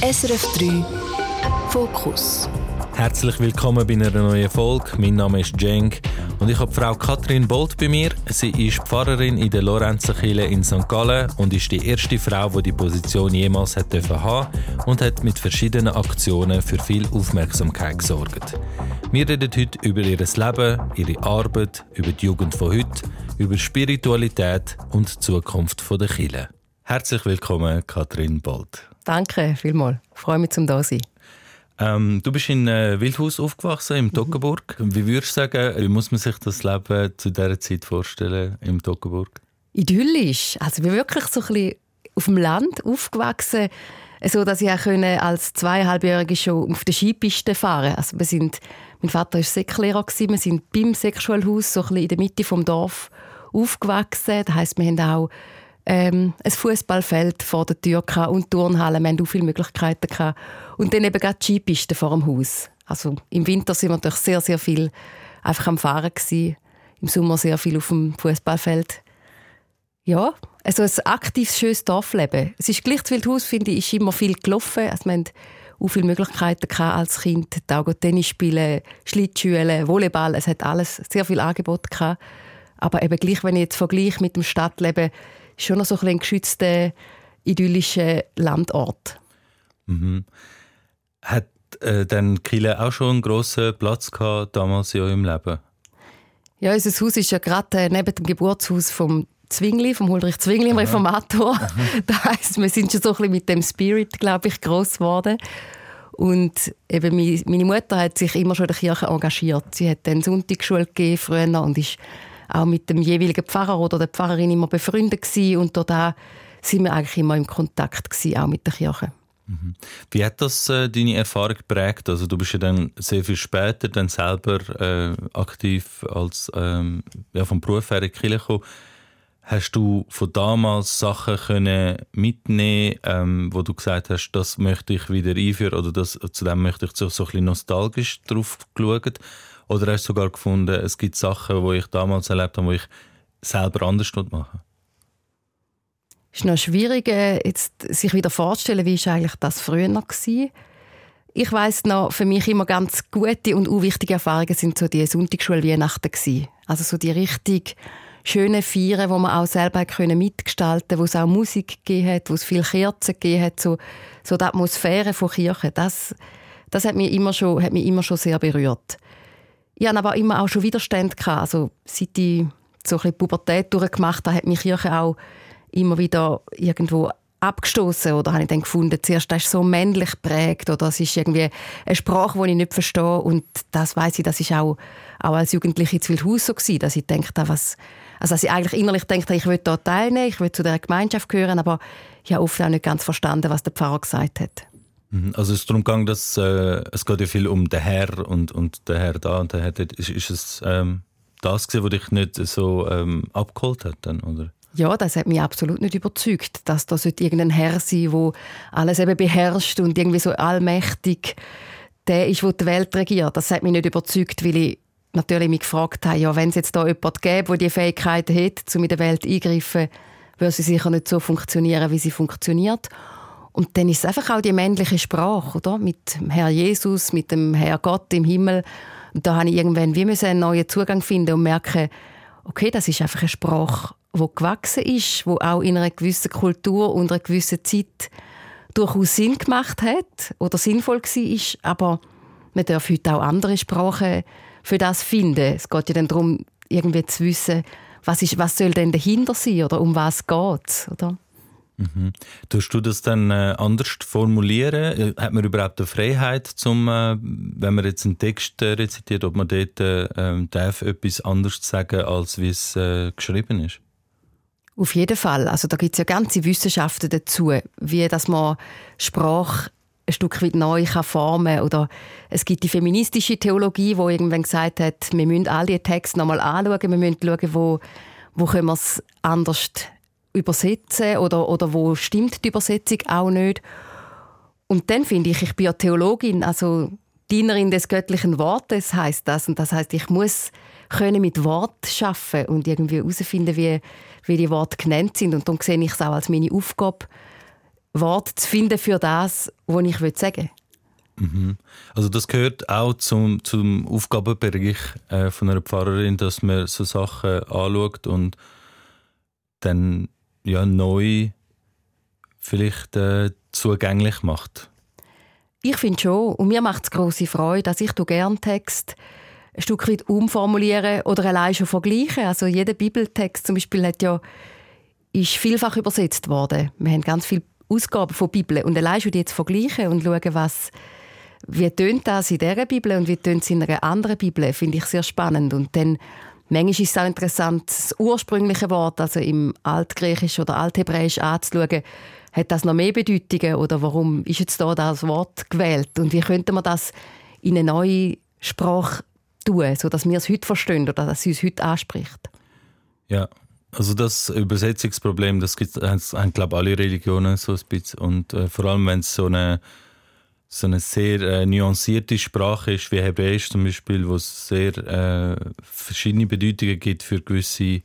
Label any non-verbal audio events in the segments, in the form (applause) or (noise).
SRF 3 Fokus. Herzlich willkommen bei einer neuen Folge. Mein Name ist Cenk und ich habe Frau Katrin Bolt bei mir. Sie ist Pfarrerin in der Lorenzerkirche in St. Gallen und ist die erste Frau, die die Position jemals hat haben und hat mit verschiedenen Aktionen für viel Aufmerksamkeit gesorgt. Wir reden heute über ihr Leben, ihre Arbeit, über die Jugend von heute, über Spiritualität und die Zukunft der Kirche. Herzlich willkommen, Katrin Bolt. Danke vielmals. Ich freue mich, zum da sein. Ähm, du bist in äh, Wildhaus aufgewachsen, im Toggenburg. Wie würdest du sagen, wie muss man sich das Leben zu dieser Zeit vorstellen im Toggenburg? Idyllisch. Also wir wirklich so ein bisschen auf dem Land aufgewachsen, so dass ich auch als zweieinhalbjährige schon auf der Skipiste fahren. Also wir sind, mein Vater war Säcklehrer wir sind beim Säckschulhaus so ein bisschen in der Mitte vom Dorf aufgewachsen. Das heisst, wir haben auch ähm, ein Fußballfeld vor der Tür und Turnhallen. Wir hatten auch viele Möglichkeiten. Gehabt. Und dann eben gerade die Skipisten vor dem Haus. Also im Winter sind wir natürlich sehr, sehr viel einfach am Fahren gewesen. Im Sommer sehr viel auf dem Fußballfeld. Ja, also ein aktives, schönes Dorfleben. Es ist gleich Wildhaus, finde ich, ist immer viel gelaufen. Also wir hatten auch viele Möglichkeiten als Kind. Auch Tennis spielen, Schlittschuhen, Volleyball. Es hat alles sehr viel Angebot gehabt. Aber eben gleich, wenn ich jetzt vergleiche mit dem Stadtleben, schon noch so ein, ein geschützter, idyllischer Landort. Mhm. Hat äh, dann Kille auch schon einen grossen Platz gehabt, damals in eurem Leben? Ja, unser Haus ist ja gerade äh, neben dem Geburtshaus vom Zwingli, vom Ulrich Zwingli, dem Reformator. (laughs) (laughs) das heisst, wir sind schon so ein bisschen mit dem Spirit, glaube ich, groß geworden. Und eben meine Mutter hat sich immer schon in der Kirche engagiert. Sie hat dann Sonntagsschule gegeben früher und ist auch mit dem jeweiligen Pfarrer oder der Pfarrerin immer befreundet gewesen. und da sind wir eigentlich immer im Kontakt gewesen, auch mit der Kirche. Mhm. Wie hat das äh, deine Erfahrung geprägt? Also du bist ja dann sehr viel später dann selber äh, aktiv als ähm, ja, vom Beruf her in die Kirche gekommen. Hast du von damals Sachen können mitnehmen, ähm, wo du gesagt hast, das möchte ich wieder einführen oder das, zu dem möchte ich so, so ein bisschen nostalgisch drauf geschaut? Oder hast du sogar gefunden, es gibt Sachen, die ich damals erlebt habe, die ich selber anders machen Es ist noch schwierig, jetzt sich wieder vorzustellen, wie eigentlich das früher war. Ich weiß noch, für mich immer ganz gute und unwichtige Erfahrungen sind so die Sonntagsschule-Weihnachten Also so die richtig schönen Feiern, wo man auch selber mitgestalten konnte, wo es auch Musik gegeben hat, wo es viele Kerzen gegeben hat, so, so die Atmosphäre von Kirche. Das, das hat mich immer schon, hat mich immer schon sehr berührt. Ich hatte aber immer auch schon Widerstand. Gehabt. Also, seit ich so ein Pubertät durchgemacht habe, hat mich Kirche auch immer wieder irgendwo abgestoßen oder habe ich dann gefunden, zuerst das ist so männlich prägt oder es ist irgendwie eine Sprache, die ich nicht verstehe und das weiß ich, das ist auch, auch als Jugendliche zu Wildhaus so gewesen, dass ich denke, was, also dass ich eigentlich innerlich denke, ich will dort teilnehmen, ich will zu der Gemeinschaft gehören, aber ich habe oft auch nicht ganz verstanden, was der Pfarrer gesagt hat. Mhm. Also es ist darum gegangen, dass äh, es geht ja viel um den Herr und, und der Herr da und der Herr dort. Ist, ist es ähm, das gewesen, was dich nicht so ähm, abgeholt hat dann, oder? Ja, das hat mich absolut nicht überzeugt, dass da irgendein Herr sein wo alles eben beherrscht und irgendwie so allmächtig der ist, der die Welt regiert. Das hat mich nicht überzeugt, weil ich natürlich mich gefragt habe, ja, wenn es jetzt da jemanden gäbe, der die Fähigkeiten hat, um in der Welt eingreifen, würde sie sicher nicht so funktionieren, wie sie funktioniert. Und dann ist es einfach auch die männliche Sprache, oder? Mit dem Herr Jesus, mit dem Herr Gott im Himmel. Und da habe ich irgendwann wie einen neuen Zugang finden und merken, okay, das ist einfach eine Sprache, die gewachsen ist, die auch in einer gewissen Kultur und einer gewissen Zeit durchaus Sinn gemacht hat oder sinnvoll war. Aber man darf heute auch andere Sprachen für das finden. Es geht ja dann darum, irgendwie zu wissen, was, ist, was soll denn dahinter sein oder um was geht es, Mhm. Tust du das dann äh, anders formulieren? Äh, hat man überhaupt eine Freiheit, zum, äh, wenn man jetzt einen Text äh, rezitiert, ob man dort äh, ähm, darf etwas anderes sagen, als wie es äh, geschrieben ist? Auf jeden Fall. Also da gibt es ja ganze Wissenschaften dazu, wie dass man Sprache ein Stück weit neu kann formen Oder es gibt die feministische Theologie, wo irgendwann gesagt hat, wir müssen all die Texte nochmal anschauen, wir müssen schauen, wo, wo können wir es anders übersetzen oder, oder wo stimmt die Übersetzung auch nicht. Und dann finde ich, ich bin ja Theologin, also Dienerin des göttlichen Wortes heißt das und das heißt, ich muss können mit Wort schaffen und irgendwie herausfinden, wie, wie die Worte genannt sind und dann sehe ich es auch als meine Aufgabe, Wort zu finden für das, was ich sagen. Mhm. Also das gehört auch zum, zum Aufgabenbereich äh, von einer Pfarrerin, dass man so Sachen anschaut und dann ja, neu vielleicht äh, zugänglich macht. Ich finde schon. Und mir macht es grosse Freude, dass ich gerne Text ein Stück weit umformulieren oder allein schon vergleichen. Also jeder Bibeltext zum Beispiel hat ja, ist vielfach übersetzt worden. Wir haben ganz viele Ausgaben von Bibel und allein schon die jetzt vergleichen und schauen, was, wie tönt das in dieser Bibel und wie tönt es in einer anderen Bibel, finde ich sehr spannend. Und dann Manchmal ist es auch interessant, das ursprüngliche Wort, also im Altgriechisch oder Althebräisch anzuschauen, hat das noch mehr Bedeutungen oder warum ist jetzt da das Wort gewählt? Und wie könnte man das in eine neue Sprache tun, sodass wir es heute verstehen oder dass es uns heute anspricht? Ja, also das Übersetzungsproblem, das gibt haben, glaube alle Religionen so ein bisschen. Und äh, vor allem, wenn es so eine so eine sehr äh, nuancierte Sprache ist, wie Hebräisch zum Beispiel, wo es sehr äh, verschiedene Bedeutungen gibt für gewisse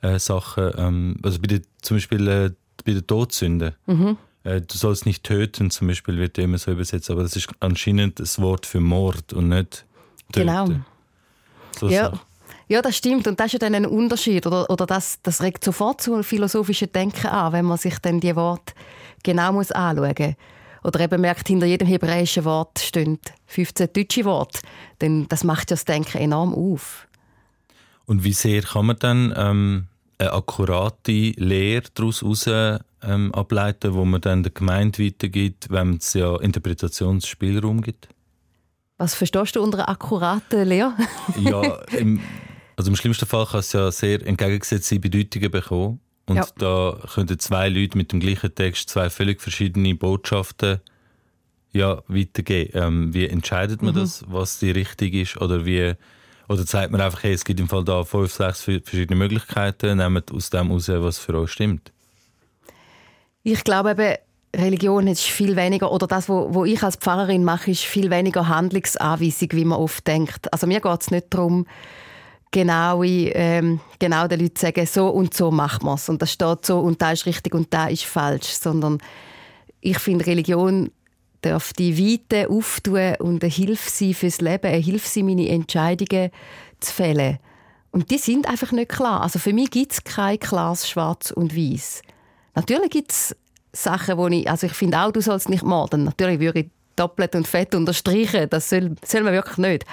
äh, Sachen. Ähm, also bei der, zum Beispiel äh, bei der Todsünde. Mhm. Äh, du sollst nicht töten, zum Beispiel, wird immer so übersetzt, aber das ist anscheinend das Wort für Mord und nicht töten. Genau. So ja. Ja, das stimmt. Und das ist ja dann ein Unterschied. Oder, oder das, das regt sofort zu philosophischen Denken an, wenn man sich dann die Worte genau muss anschauen muss. Oder eben merkt, hinter jedem hebräischen Wort stehen 15 deutsche Worte. Denn das macht ja das Denken enorm auf. Und wie sehr kann man dann ähm, eine akkurate Lehre daraus heraus ähm, ableiten, wo man dann der Gemeinde weitergibt, wenn es ja Interpretationsspielraum gibt? Was verstehst du unter akkurater Lehre? ja, (laughs) im, also im schlimmsten Fall kann es ja sehr entgegengesetzte Bedeutungen bekommen. Und ja. da könnten zwei Leute mit dem gleichen Text zwei völlig verschiedene Botschaften ja, weitergeben. Ähm, wie entscheidet man mhm. das, was die richtig ist? Oder wie oder sagt man einfach, hey, es gibt im Fall da fünf, sechs verschiedene Möglichkeiten, nehmt aus dem heraus, was für euch stimmt? Ich glaube eben, Religion ist viel weniger, oder das, was ich als Pfarrerin mache, ist viel weniger Handlungsanweisung, wie man oft denkt. Also mir geht es nicht darum, genau, ähm, genau den Leuten sagen, so und so macht man es. Und das steht so und da ist richtig und da ist falsch. Sondern ich finde, Religion darf die Weite auftun und eine Hilfe sein fürs Leben, eine Hilfe sein, meine Entscheidungen zu fällen. Und die sind einfach nicht klar. Also für mich gibt es kein klares Schwarz und Weiß. Natürlich gibt es Sachen, wo ich, also ich finde auch, du sollst nicht morden. Natürlich würde ich doppelt und fett unterstreichen, das soll, soll man wirklich nicht.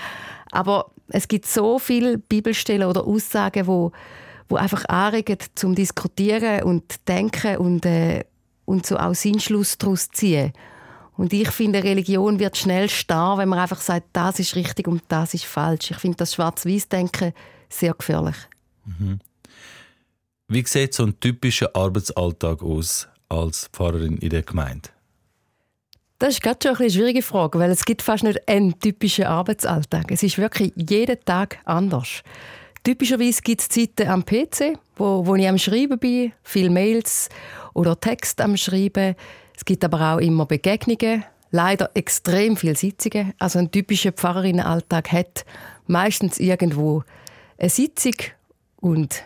Aber es gibt so viele Bibelstellen oder Aussagen, wo, wo einfach anregen zum Diskutieren und Denken und, äh, und so auch Sinnschluss daraus ziehen. Und ich finde, Religion wird schnell starr, wenn man einfach sagt, das ist richtig und das ist falsch. Ich finde das Schwarz-Weiß-Denken sehr gefährlich. Mhm. Wie sieht so ein typischer Arbeitsalltag aus als Pfarrerin in der Gemeinde? Das ist gerade schon eine schwierige Frage, weil es gibt fast nicht einen typischen Arbeitsalltag. Es ist wirklich jeden Tag anders. Typischerweise gibt es Zeiten am PC, wo, wo ich am Schreiben bin, viele Mails oder Text am Schreiben. Es gibt aber auch immer Begegnungen, leider extrem viele Sitzungen. Also ein typischer Pfarrerinnenalltag hat meistens irgendwo eine Sitzung und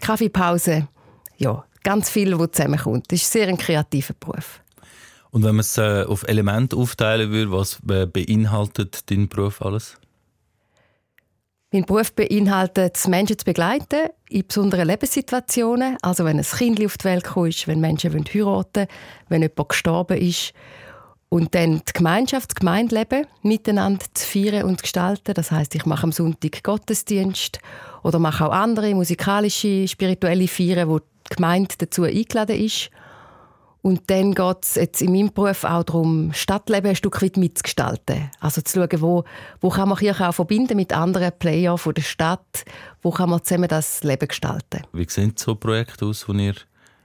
Kaffeepause. Ja, ganz viel, was zusammenkommt. Das ist sehr ein kreativer Beruf. Und wenn man es äh, auf Elemente aufteilen würde, was äh, beinhaltet dein Beruf alles? Mein Beruf beinhaltet, Menschen zu begleiten in besonderen Lebenssituationen. Also wenn ein Kind auf die Welt kommt, wenn Menschen heiraten wollen, wenn jemand gestorben ist. Und dann die Gemeinschaft, das Gemeindeleben miteinander zu feiern und zu gestalten. Das heißt, ich mache am Sonntag Gottesdienst oder mache auch andere musikalische, spirituelle Feiern, wo die Gemeinde dazu eingeladen ist. Und dann geht es jetzt in meinem Beruf auch darum, Stadtleben ein Stück weit mitzugestalten. Also zu schauen, wo, wo kann man Kirche auch verbinden mit anderen Playern von der Stadt, wo kann man zusammen das Leben gestalten. Wie sehen so Projekte aus, wo ihr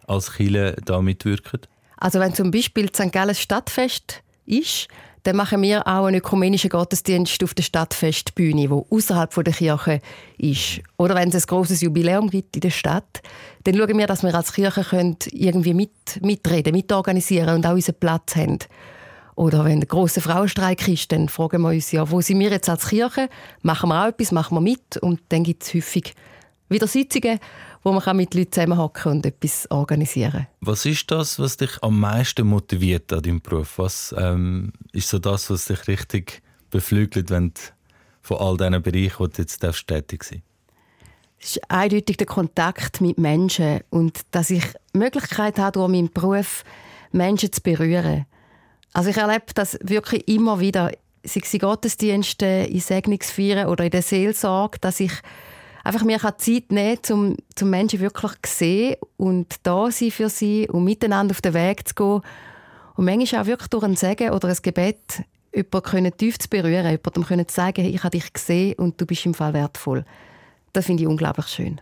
als Kirche da mitwirkt? Also wenn zum Beispiel St. Gallen Stadtfest ist, dann machen wir auch einen ökumenischen Gottesdienst auf der Stadtfestbühne, wo außerhalb der Kirche ist. Oder wenn es ein großes Jubiläum gibt in der Stadt, dann schauen wir, dass wir als Kirche können irgendwie mit, mitreden, mitorganisieren und auch unseren Platz haben. Oder wenn ein grosser Frauenstreik ist, dann fragen wir uns ja, wo sind wir jetzt als Kirche? Machen wir auch etwas, machen wir mit? Und dann gibt es häufig wieder Sitzungen, wo man mit Leuten zusammenhocken und etwas organisieren Was ist das, was dich am meisten motiviert an deinem Beruf? Was ähm, ist so das, was dich richtig beflügelt, wenn du von all diesen Bereichen, wo du jetzt tätig sein Es ist eindeutig der Kontakt mit Menschen und dass ich die Möglichkeit habe, durch meinen Beruf Menschen zu berühren. Also ich erlebe das wirklich immer wieder, sei es in Gottesdiensten, in Segnungsfeiern oder in der Seelsorge, dass ich einfach mir Zeit nehmen kann, um, um Menschen wirklich zu sehen und da sein für sie und miteinander auf den Weg zu gehen. Und manchmal auch wirklich durch ein Segen oder ein Gebet jemanden tief zu berühren, jemandem zu sagen, ich habe dich gesehen und du bist im Fall wertvoll. Das finde ich unglaublich schön.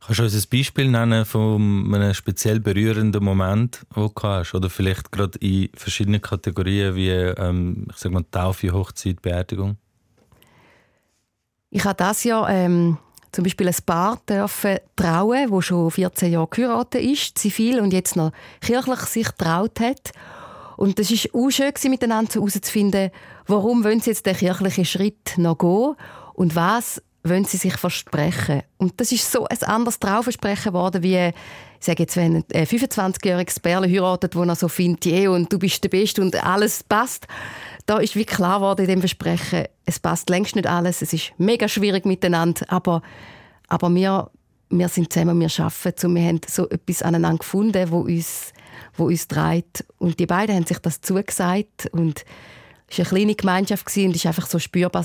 Kannst du uns ein Beispiel nennen von einem speziell berührenden Moment, den du hast? Oder vielleicht gerade in verschiedenen Kategorien wie ähm, ich sag mal, Taufe, Hochzeit, Beerdigung? Ich habe das Jahr ähm, zum Beispiel ein Paar dürfen trauen, wo schon 14 Jahre geheiratet ist, zivil und jetzt noch kirchlich sich traut hat. Und das ist auch schön miteinander herauszufinden, warum wollen sie jetzt den kirchlichen Schritt noch gehen und was wollen sie sich versprechen. Und das ist so ein anderes Trauversprechen geworden, wie, sage jetzt, wenn ein 25-jähriges Bärle heiratet, wo er so findet, yeah, und du bist der Beste und alles passt. Da ist wie klar geworden in dem Versprechen, es passt längst nicht alles, es ist mega schwierig miteinander, aber, aber wir, wir sind zusammen, wir arbeiten und wir haben so etwas aneinander gefunden, wo uns, wo uns treibt. Und die beiden haben sich das zugesagt und es war eine kleine Gemeinschaft und es war einfach so spürbar,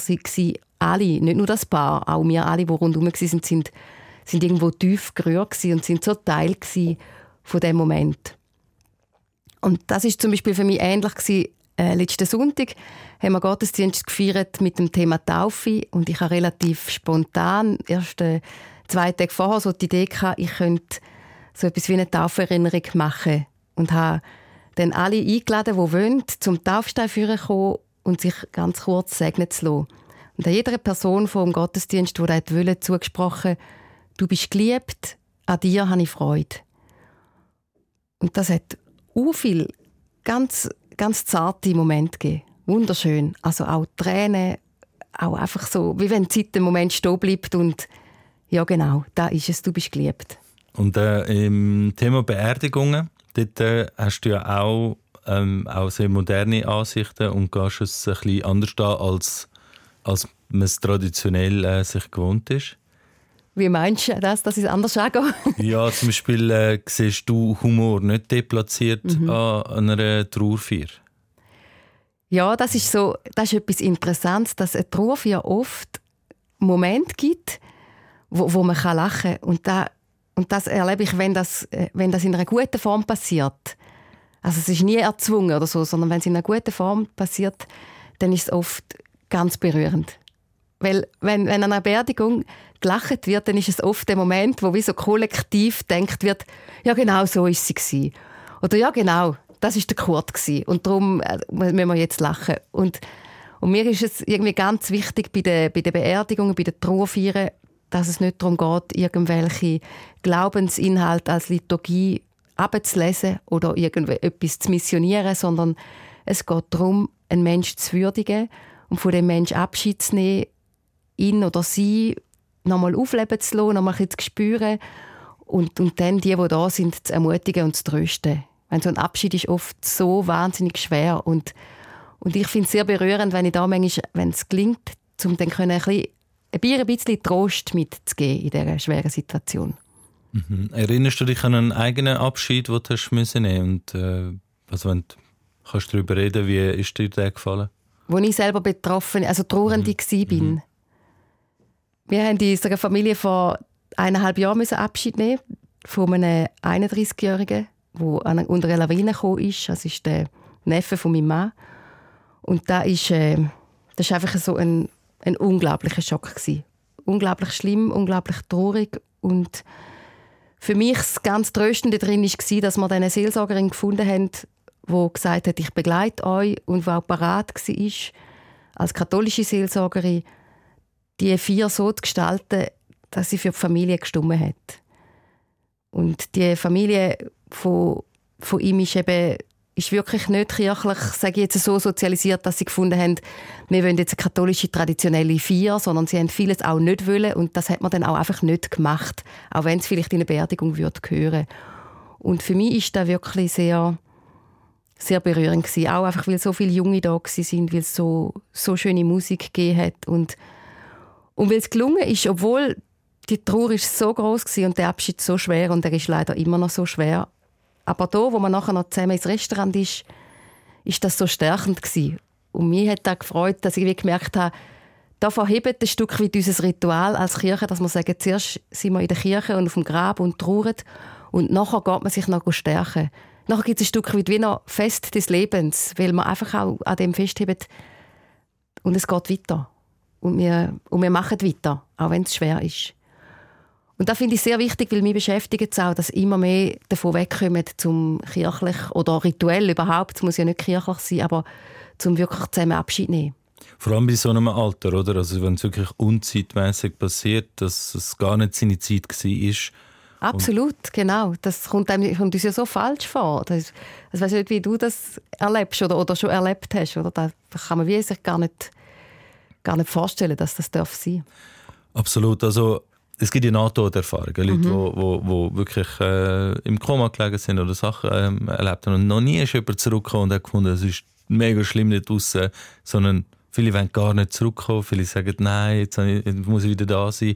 alle, nicht nur das Paar, auch wir alle, die rundherum waren, sind, sind irgendwo tief gerührt und sind so Teil von dem Moment. Und das ist zum Beispiel für mich ähnlich gewesen. Äh, letzten Sonntag haben wir Gottesdienst gefeiert mit dem Thema Taufe und ich habe relativ spontan erst äh, zwei Tage vorher so die Idee gehabt, ich könnte so etwas wie eine Tauferinnerung machen und habe dann alle eingeladen, die wollen, zum Taufstein führen kommen und sich ganz kurz segnen zu lassen. Und jeder Person vom Gottesdienst, die das wollte, zugesprochen, du bist geliebt, an dir habe ich Freude. Und das hat so viel ganz, ganz zarte Momente gegeben. Wunderschön. Also auch Tränen, auch einfach so, wie wenn die Zeit im Moment stehen bleibt und ja genau, da ist es, du bist geliebt. Und äh, im Thema Beerdigungen, dort äh, hast du ja auch, ähm, auch sehr moderne Ansichten und gehst es ein bisschen anders an als als man es traditionell äh, sich gewohnt ist. Wie meinst du das, dass es anders angeht? (laughs) ja, zum Beispiel äh, siehst du Humor nicht deplatziert mhm. an einer Trauerfeier. Ja, das ist so, das ist etwas Interessantes, dass eine Trauerfeier oft Momente gibt, wo, wo man kann lachen kann. Und, da, und das erlebe ich, wenn das, äh, wenn das in einer guten Form passiert. Also es ist nie erzwungen oder so, sondern wenn es in einer guten Form passiert, dann ist es oft ganz berührend. Weil wenn, wenn an einer Beerdigung gelacht wird, dann ist es oft der Moment, wo wie so kollektiv denkt wird, ja genau so ist sie gewesen. Oder ja genau, das ist der Kurt gewesen. und darum äh, müssen wir jetzt lachen. Und, und mir ist es irgendwie ganz wichtig bei den, bei den Beerdigungen, bei den Trauerfeiern, dass es nicht darum geht, irgendwelche Glaubensinhalte als Liturgie abzulesen oder irgendwie etwas zu missionieren, sondern es geht darum, einen Menschen zu würdigen und von dem Menschen Abschied zu nehmen, ihn oder sie nochmal aufleben zu lassen, nochmal ein zu spüren und, und dann die, die da sind, zu ermutigen und zu trösten. Wenn so ein Abschied ist oft so wahnsinnig schwer und, und ich finde es sehr berührend, wenn ich da manchmal, wenn es gelingt, um dann können ein bisschen, ein bisschen Trost mitzugeben in dieser schweren Situation. Mhm. Erinnerst du dich an einen eigenen Abschied, den du hast müssen nehmen und äh, also wenn du, kannst du darüber reden, wie ist dir der gefallen? wo ich selber betroffen, also Trauernde mhm. bin. Mhm. Wir haben in unserer Familie vor eineinhalb Jahren Abschied nehmen von einem 31-Jährigen, der unter einer Lawine gekommen ist. Das ist der Neffe von meinem Mann. Und da ist, äh, das ist einfach so ein, ein unglaublicher Schock gewesen. Unglaublich schlimm, unglaublich traurig und für mich das ganz Tröstende darin war, dass wir eine Seelsorgerin gefunden haben, wo gesagt hat, ich begleite euch und wo auch parat war, als katholische Seelsorgerin, die vier so zu gestalten, dass sie für die Familie gestimmt hat. Und die Familie von, von ihm ist eben ist wirklich nicht kirchlich, sage ich jetzt so sozialisiert, dass sie gefunden haben, wir wollen jetzt eine katholische traditionelle Feier, sondern sie haben vieles auch nicht wollen und das hat man dann auch einfach nicht gemacht, auch wenn es vielleicht in eine Beerdigung würde gehören. Und für mich ist das wirklich sehr, sehr berührend gewesen. Auch einfach, weil so viele Junge da sind, weil es so, so schöne Musik gegeben hat und, und weil es gelungen ist, obwohl die Trauer ist so groß und der Abschied so schwer und der ist leider immer noch so schwer. Aber da, wo man nachher noch zusammen ins Restaurant ist, ist das so stärkend gewesen. Und mir hat das gefreut, dass ich gemerkt habe, da verhebt ein Stück weit unser Ritual als Kirche, dass wir sagen, zuerst sind wir in der Kirche und auf dem Grab und trauern und nachher geht man sich noch stärken. Nachher gibt es ein Stück weit wie noch Fest des Lebens, weil man einfach auch an dem festhebt und es geht weiter. Und wir, und wir machen weiter, auch wenn es schwer ist. Und das finde ich sehr wichtig, weil mich beschäftigt es auch, dass immer mehr davon wegkommen, zum kirchlich oder rituell überhaupt, es muss ja nicht kirchlich sein, aber zum wirklich zusammen Abschied nehmen. Vor allem bei so einem Alter, oder? Also wenn es wirklich unzeitmäßig passiert, dass es gar nicht seine Zeit war. Absolut, genau. Das kommt, einem, kommt uns ja so falsch vor. Das, ich weiß nicht, wie du das erlebst oder, oder schon erlebt hast. Oder? Da kann man sich gar nicht, gar nicht vorstellen, dass das darf sein Absolut. Also es gibt ja NATO-Erfahrungen, Leute, die mhm. wo, wo, wo wirklich äh, im Koma gelegen sind oder Sachen ähm, erlebt haben. Und noch nie ist jemand zurückgekommen und hat gefunden, es ist mega schlimm nicht draußen, sondern viele wollen gar nicht zurückkommen, viele sagen, nein, jetzt muss ich wieder da sein.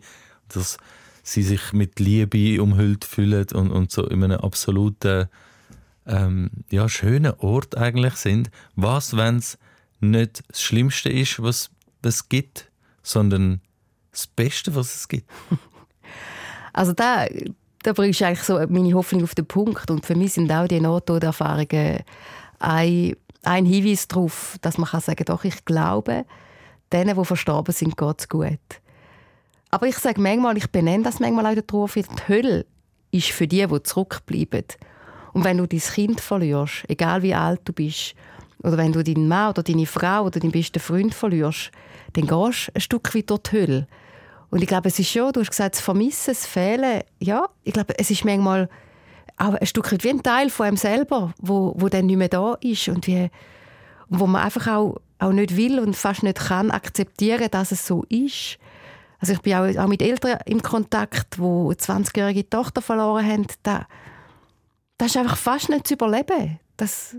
Dass sie sich mit Liebe umhüllt fühlen und, und so in einem absoluten ähm, ja, schönen Ort eigentlich sind. Was, wenn es nicht das Schlimmste ist, was es gibt, sondern das Beste, was es gibt? (laughs) Also da, da bringst du eigentlich so meine Hoffnung auf den Punkt. Und für mich sind auch die Nahtoderfahrungen ein, ein Hinweis darauf, dass man kann sagen doch, ich glaube, denen, die verstorben sind, geht es gut. Aber ich sage manchmal, ich benenne das manchmal auch Trauer, die Hölle ist für die, die zurückbleiben. Und wenn du dein Kind verlierst, egal wie alt du bist, oder wenn du deinen Mann oder deine Frau oder deinen besten Freund verlierst, dann gehst du ein Stück weit durch die Hölle. Und ich glaube, es ist schon, du hast gesagt, das Vermissen, das Fehlen, ja, ich glaube, es ist manchmal auch ein Stück weit wie ein Teil von einem selber, wo, wo dann nicht mehr da ist und wie, wo man einfach auch, auch nicht will und fast nicht kann akzeptieren, dass es so ist. Also ich bin auch, auch mit Eltern im Kontakt, wo eine 20-jährige Tochter verloren haben. Da, das ist einfach fast nicht zu überleben. Das,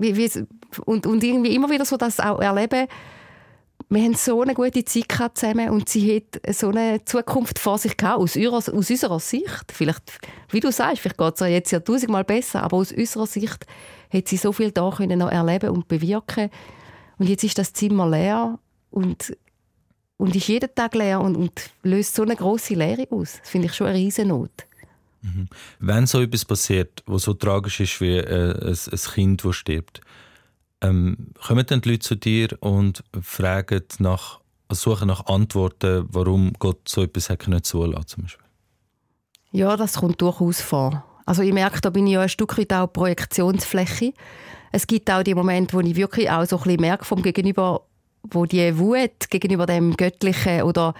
wie, wie, und, und irgendwie immer wieder so das auch erleben, wir haben so eine gute Zeit zusammen und sie hat so eine Zukunft vor sich gehabt, aus, ihrer, aus unserer Sicht. Vielleicht, wie du sagst, vielleicht geht es ihr jetzt ja tausendmal besser, aber aus unserer Sicht hat sie so viel da können noch erleben und bewirken. Und jetzt ist das Zimmer leer und, und ist jeden Tag leer und, und löst so eine große Leere aus. Das finde ich schon eine Riesennot. Mhm. Wenn so etwas passiert, was so tragisch ist wie äh, ein, ein Kind, das stirbt, ähm, kommen dann die Leute zu dir und fragen nach, suchen nach Antworten, warum Gott so etwas hat nicht zulassen zum Beispiel? Ja, das kommt durchaus vor. Also ich merke, da bin ich ja ein Stück weit auch Projektionsfläche. Es gibt auch die Momente, wo ich wirklich auch so ein bisschen merke vom Gegenüber, wo die Wut gegenüber dem Göttlichen oder,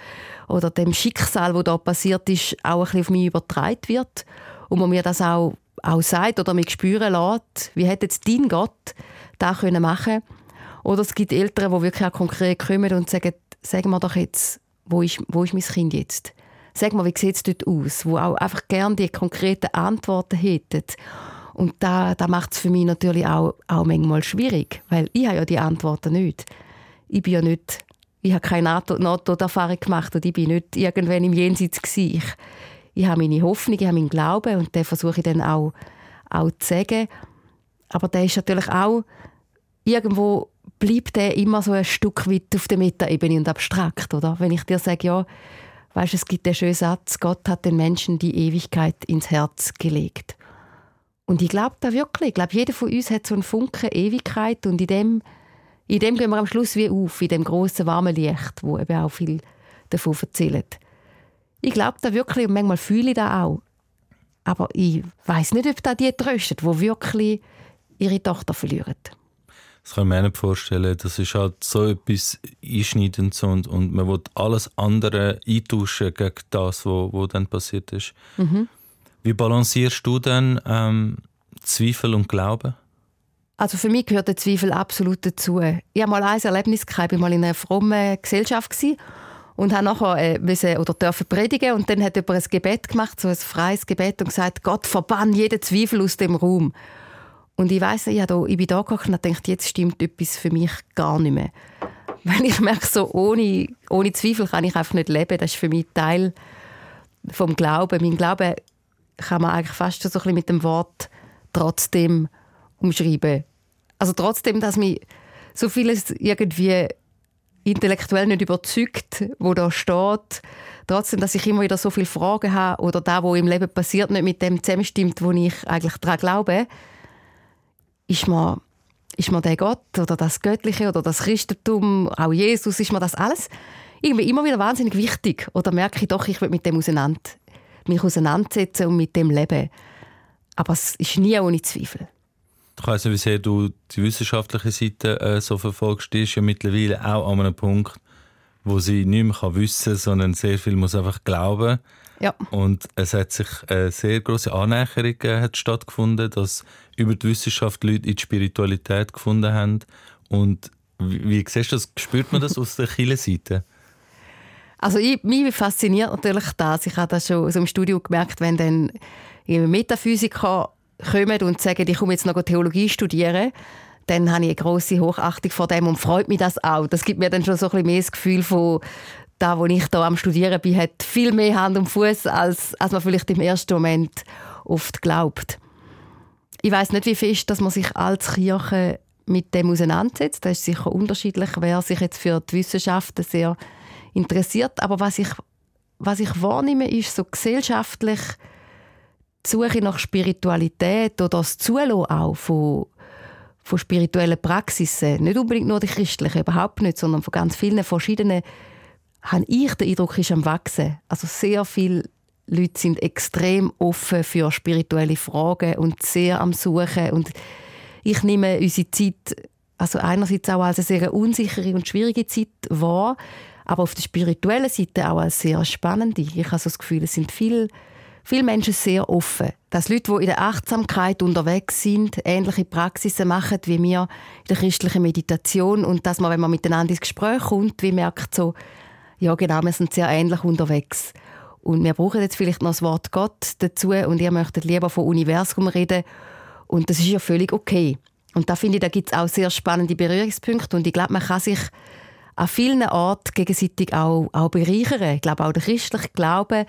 oder dem Schicksal, wo da passiert ist, auch ein bisschen auf mich übertragen wird. Und man mir das auch, auch sagt oder mich spüren lässt, wie hätte jetzt dein Gott das können machen Oder es gibt Eltern, die wirklich auch konkret kommen und sagen, sag mir doch jetzt, wo ist, wo ist mein Kind jetzt? Sag mal, wie sieht es dort aus? Wo auch einfach gerne die konkreten Antworten hätten. Und da, da macht es für mich natürlich auch, auch manchmal schwierig, weil ich habe ja die Antworten nicht. Ich bin ja nicht, ich habe keine NATO-Erfahrung gemacht und ich bin nicht irgendwann im Jenseits gewesen. Ich, ich habe meine Hoffnung, ich habe meinen Glauben und den versuche ich dann auch, auch zu sagen. Aber der ist natürlich auch irgendwo bleibt der immer so ein Stück weit auf der Metaebene und abstrakt, oder? Wenn ich dir sage, ja, weißt, es gibt den schönen Satz, Gott hat den Menschen die Ewigkeit ins Herz gelegt. Und ich glaube da wirklich. Ich glaube, jeder von uns hat so einen Funken Ewigkeit und in dem, in dem gehen wir am Schluss wie auf, in dem großen warmen Licht, wo eben auch viel davon erzählt. Ich glaube da wirklich und manchmal fühle ich das auch. Aber ich weiß nicht, ob da die tröstet, wo wirklich ihre Tochter verlieren. Das kann ich mir nicht vorstellen. Das ist halt so etwas Einschneidendes und, und man will alles andere eintauschen gegen das, was wo dann passiert ist. Mhm. Wie balancierst du dann ähm, Zweifel und Glauben? Also für mich gehört der Zweifel absolut dazu. Ich habe mal ein Erlebnis gehabt, ich war mal in einer frommen Gesellschaft und habe nachher äh, müssen, oder dürfen predigen und dann hat jemand ein Gebet gemacht, so ein freies Gebet und gesagt, Gott verbann jeden Zweifel aus dem Raum. Und ich weiss, ich, ich bin da gekocht und dachte, jetzt stimmt etwas für mich gar nicht mehr. (laughs) Weil ich merke, so ohne, ohne Zweifel kann ich einfach nicht leben. Das ist für mich Teil vom Glauben. Mein Glaube kann man eigentlich fast so ein bisschen mit dem Wort trotzdem umschreiben. Also trotzdem, dass mich so vieles irgendwie intellektuell nicht überzeugt, wo da steht. Trotzdem, dass ich immer wieder so viele Fragen habe oder da, wo im Leben passiert, nicht mit dem zusammenstimmt, wo ich eigentlich daran glaube, ist mir, ist mir der Gott oder das Göttliche oder das Christentum, auch Jesus, ist mir das alles irgendwie immer wieder wahnsinnig wichtig. Oder merke ich doch, ich will mit dem auseinander, mich auseinandersetzen und mit dem leben. Aber es ist nie ohne Zweifel. Ich weiss nicht, wie sehr du die wissenschaftliche Seite äh, so verfolgst. Die ist ja mittlerweile auch an einem Punkt, wo sie nicht mehr wissen kann, sondern sehr viel muss einfach glauben. Ja. Und es hat sich eine sehr große Annäherung äh, hat stattgefunden, dass über die Wissenschaft Leute in die Spiritualität gefunden haben. Und wie, wie siehst du das? Spürt man das (laughs) aus der Seite? Also ich, mich fasziniert natürlich das. Ich habe das schon so im Studio gemerkt, wenn dann Metaphysiker kommen und sagen, ich komme jetzt noch Theologie studieren, dann habe ich eine grosse Hochachtung vor dem und freut mich das auch. Das gibt mir dann schon so ein bisschen mehr das Gefühl von, da, wo ich da am Studieren bin, hat viel mehr Hand und Fuß, als, als man vielleicht im ersten Moment oft glaubt. Ich weiß nicht, wie fest, dass man sich als Kirche mit dem auseinandersetzt. Das ist sicher unterschiedlich, wer sich jetzt für die Wissenschaften sehr interessiert. Aber was ich, was ich wahrnehme, ist so gesellschaftlich die Suche nach Spiritualität oder das Zulassen auch von, von spirituellen Praxisen, nicht unbedingt nur die christlichen, überhaupt nicht, sondern von ganz vielen verschiedenen, habe ich den Eindruck, ist am Wachsen. Also sehr viele Leute sind extrem offen für spirituelle Fragen und sehr am Suchen und ich nehme unsere Zeit also einerseits auch als eine sehr unsichere und schwierige Zeit wahr, aber auf der spirituellen Seite auch als sehr spannende. Ich habe so das Gefühl, es sind viele viele Menschen sehr offen. Dass Leute, die in der Achtsamkeit unterwegs sind, ähnliche Praxisen machen wie wir in der christlichen Meditation und dass man, wenn man miteinander ins Gespräch kommt, wie merkt so, ja genau, wir sind sehr ähnlich unterwegs. Und wir brauchen jetzt vielleicht noch das Wort Gott dazu und ihr möchtet lieber vom Universum reden und das ist ja völlig okay. Und da finde ich, da gibt es auch sehr spannende Berührungspunkte und ich glaube, man kann sich an vielen Orten gegenseitig auch, auch bereichern. Ich glaube, auch der christliche Glaube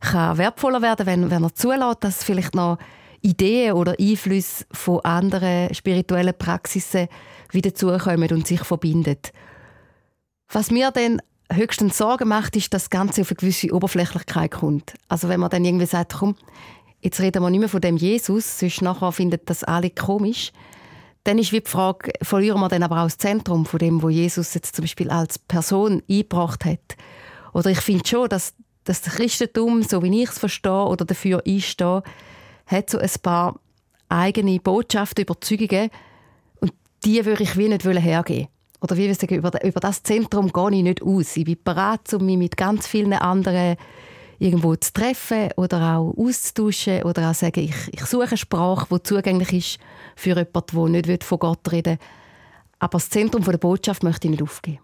kann wertvoller werden, wenn, wenn er zulässt, dass vielleicht noch Ideen oder Einflüsse von anderen spirituellen Praxisen wieder zukommen und sich verbinden. Was mir dann höchstens Sorgen macht, ist, dass das Ganze auf eine gewisse Oberflächlichkeit kommt. Also wenn man dann irgendwie sagt, komm, jetzt reden wir nicht mehr von dem Jesus, sonst nachher findet das alle komisch, dann ist wie die Frage, verlieren wir dann aber auch das Zentrum von dem, wo Jesus jetzt zum Beispiel als Person eingebracht hat. Oder ich finde schon, dass das Christentum, so wie ich es verstehe oder dafür einstehe, hat so ein paar eigene Botschaften, Überzeugungen und die würde ich wie nicht hergeben Oder wie wir sagen, über, über das Zentrum gehe ich nicht aus. Ich bin bereit, um mich mit ganz vielen anderen irgendwo zu treffen oder auch auszutauschen oder auch sagen, ich, ich suche eine Sprache, die zugänglich ist für jemanden, der nicht von Gott reden will. Aber das Zentrum der Botschaft möchte ich nicht aufgeben.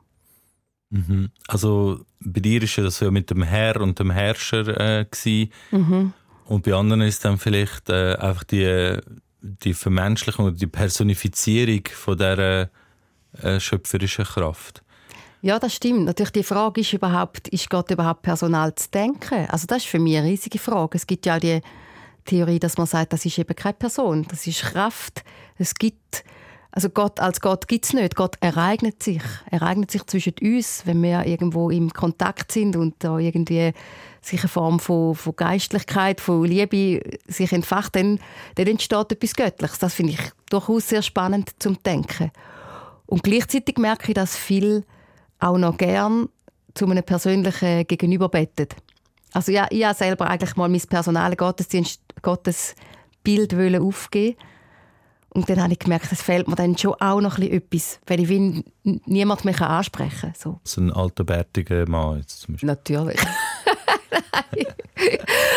Mhm. Also bei dir war das ja mit dem Herr und dem Herrscher äh, mhm. und bei anderen ist dann vielleicht äh, einfach die, die Vermenschlichung oder die Personifizierung von dieser äh, schöpferischen Kraft. Ja, das stimmt. Natürlich die Frage ist überhaupt, ist Gott überhaupt personal zu denken? Also das ist für mich eine riesige Frage. Es gibt ja auch die Theorie, dass man sagt, das ist eben keine Person, das ist Kraft. Es gibt also Gott als Gott gibt es nicht. Gott ereignet sich. Ereignet sich zwischen uns, wenn wir irgendwo im Kontakt sind und da irgendwie sich eine Form von, von Geistlichkeit, von Liebe sich entfacht, dann, dann entsteht etwas Göttliches. Das finde ich durchaus sehr spannend zum Denken. Und gleichzeitig merke ich, dass viel auch noch gern zu einem persönlichen Gegenüber bettet. Also ja, ich habe selber eigentlich mal mein personales Gottesbild aufgeben und dann habe ich gemerkt, es fehlt mir dann schon auch noch etwas, weil ich will niemand mehr ansprechen kann. So. so ein alter, bärtiger Mann jetzt zum Beispiel. Natürlich. (laughs)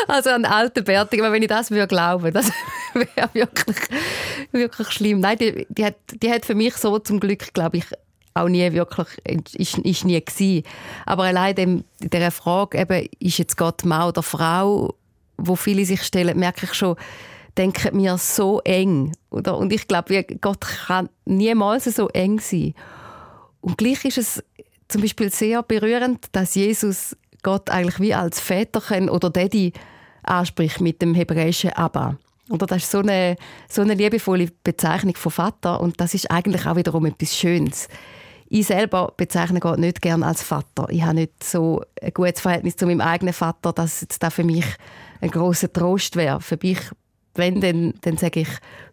Also an alten Bärtigen, aber wenn ich das würde glauben, das (laughs) wäre wirklich, wirklich schlimm. Nein, die, die, hat, die hat für mich so zum Glück, glaube ich, auch nie wirklich, ist, ist nie gewesen. Aber allein dem, dieser Frage, eben, ist jetzt Gott Mann oder Frau, wo viele sich stellen, merke ich schon, denken mir so eng. Oder? Und ich glaube, Gott kann niemals so eng sein. Und gleich ist es zum Beispiel sehr berührend, dass Jesus Gott eigentlich wie als Väterchen oder Daddy anspricht mit dem hebräischen Abba. Oder das ist so eine, so eine liebevolle Bezeichnung von Vater und das ist eigentlich auch wiederum etwas Schönes. Ich selber bezeichne Gott nicht gerne als Vater. Ich habe nicht so ein gutes Verhältnis zu meinem eigenen Vater, dass das für mich ein großer Trost wäre. Für mich, wenn, dann, dann sage ich,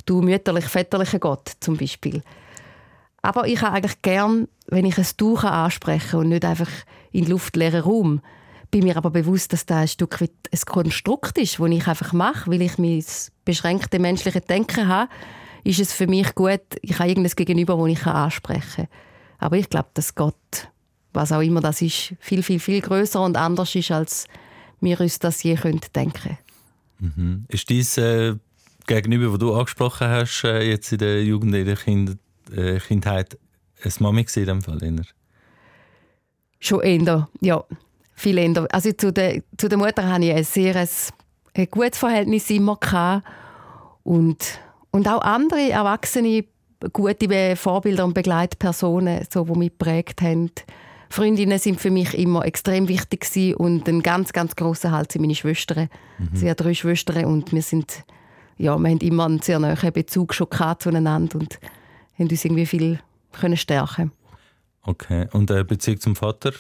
du mütterlich, väterlicher Gott zum Beispiel. Aber ich habe eigentlich gern, wenn ich ein Du ansprechen und nicht einfach in luftleeren Raum. Bin mir aber bewusst, dass das ein Stück weit ein Konstrukt ist, das ich einfach mache, weil ich mein beschränkte menschliche Denken habe, ist es für mich gut, ich habe irgendein Gegenüber, das ich ansprechen kann. Aber ich glaube, dass Gott, was auch immer das ist, viel, viel, viel größer und anders ist, als wir uns das je denken mhm. Ist dies äh, Gegenüber, das du angesprochen hast, äh, jetzt in der Jugend, in der kind äh, Kindheit, eine Mami in dem Fall? Eher? Schon eher, ja. Viel eher. Also zu der, zu der Mutter hatte ich ein sehr ein, ein gutes Verhältnis immer. Gehabt. Und, und auch andere Erwachsene gute Vorbilder und Begleitpersonen, so, die mich geprägt haben. Freundinnen sind für mich immer extrem wichtig gewesen und ein ganz, ganz grosser Halt sind meine Schwestern. Mhm. Sie hat drei Schwestern und wir sind, ja, wir haben immer einen sehr nahen Bezug schon zueinander und haben uns irgendwie viel können stärken. Okay, und der Beziehung zum Vater?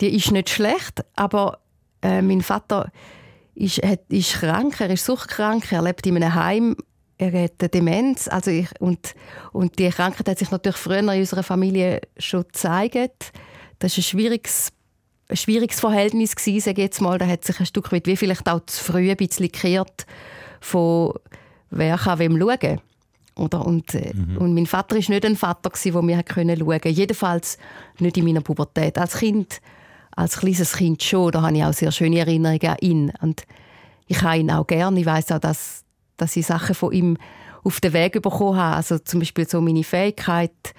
Die ist nicht schlecht, aber äh, mein Vater ist, hat, ist krank, er ist suchtkrank, er lebt in einem Heim er hat Demenz. Also ich, und, und die Krankheit hat sich natürlich früher in unserer Familie schon gezeigt. Das war ein schwieriges, ein schwieriges Verhältnis, gewesen, sage ich jetzt mal. Da hat sich ein Stück weit wie vielleicht auch zu früh ein bisschen gekehrt von wer kann wem schauen. Oder? Und, äh, mhm. und mein Vater war nicht ein Vater, der mir schauen konnte. Jedenfalls nicht in meiner Pubertät. Als Kind, als kleines Kind schon, da habe ich auch sehr schöne Erinnerungen an ihn. Und ich habe ihn auch gerne. Ich weiß auch, dass dass ich Sachen von ihm auf den Weg bekommen habe. Also zum Beispiel so meine Fähigkeit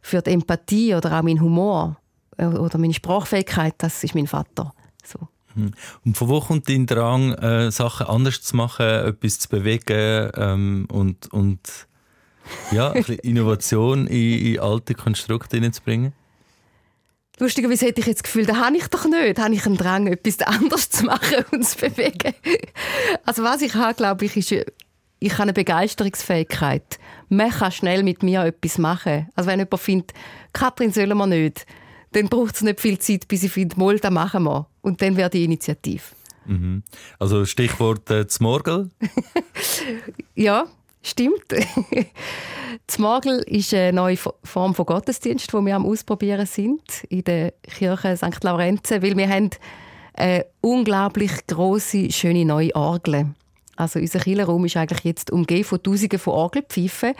für die Empathie oder auch mein Humor äh, oder meine Sprachfähigkeit, das ist mein Vater. So. Hm. Und von wo kommt dein Drang, äh, Sachen anders zu machen, etwas zu bewegen ähm, und, und ja, ein (laughs) Innovation in, in alte Konstrukte hineinzubringen? Lustigerweise hätte ich jetzt das Gefühl, da habe ich doch nicht. Da habe ich einen Drang, etwas (laughs) anderes zu machen und zu bewegen. Also was ich habe, glaube ich, ist, ich habe eine Begeisterungsfähigkeit. Man kann schnell mit mir etwas machen. Also wenn jemand findet, Katrin sollen wir nicht, dann braucht es nicht viel Zeit, bis ich finde, mal, das machen wir. Und dann wäre die Initiative. Mhm. Also Stichwort äh, Zmorgel? (laughs) ja, stimmt. (laughs) Zmorgel ist eine neue Form von Gottesdienst, die wir am Ausprobieren sind in der Kirche St. Laurenzen, weil wir haben eine unglaublich große, schöne neue Orgel. Also unser Kirchenraum ist eigentlich jetzt umgeben von Tausenden von Orgelpfeifen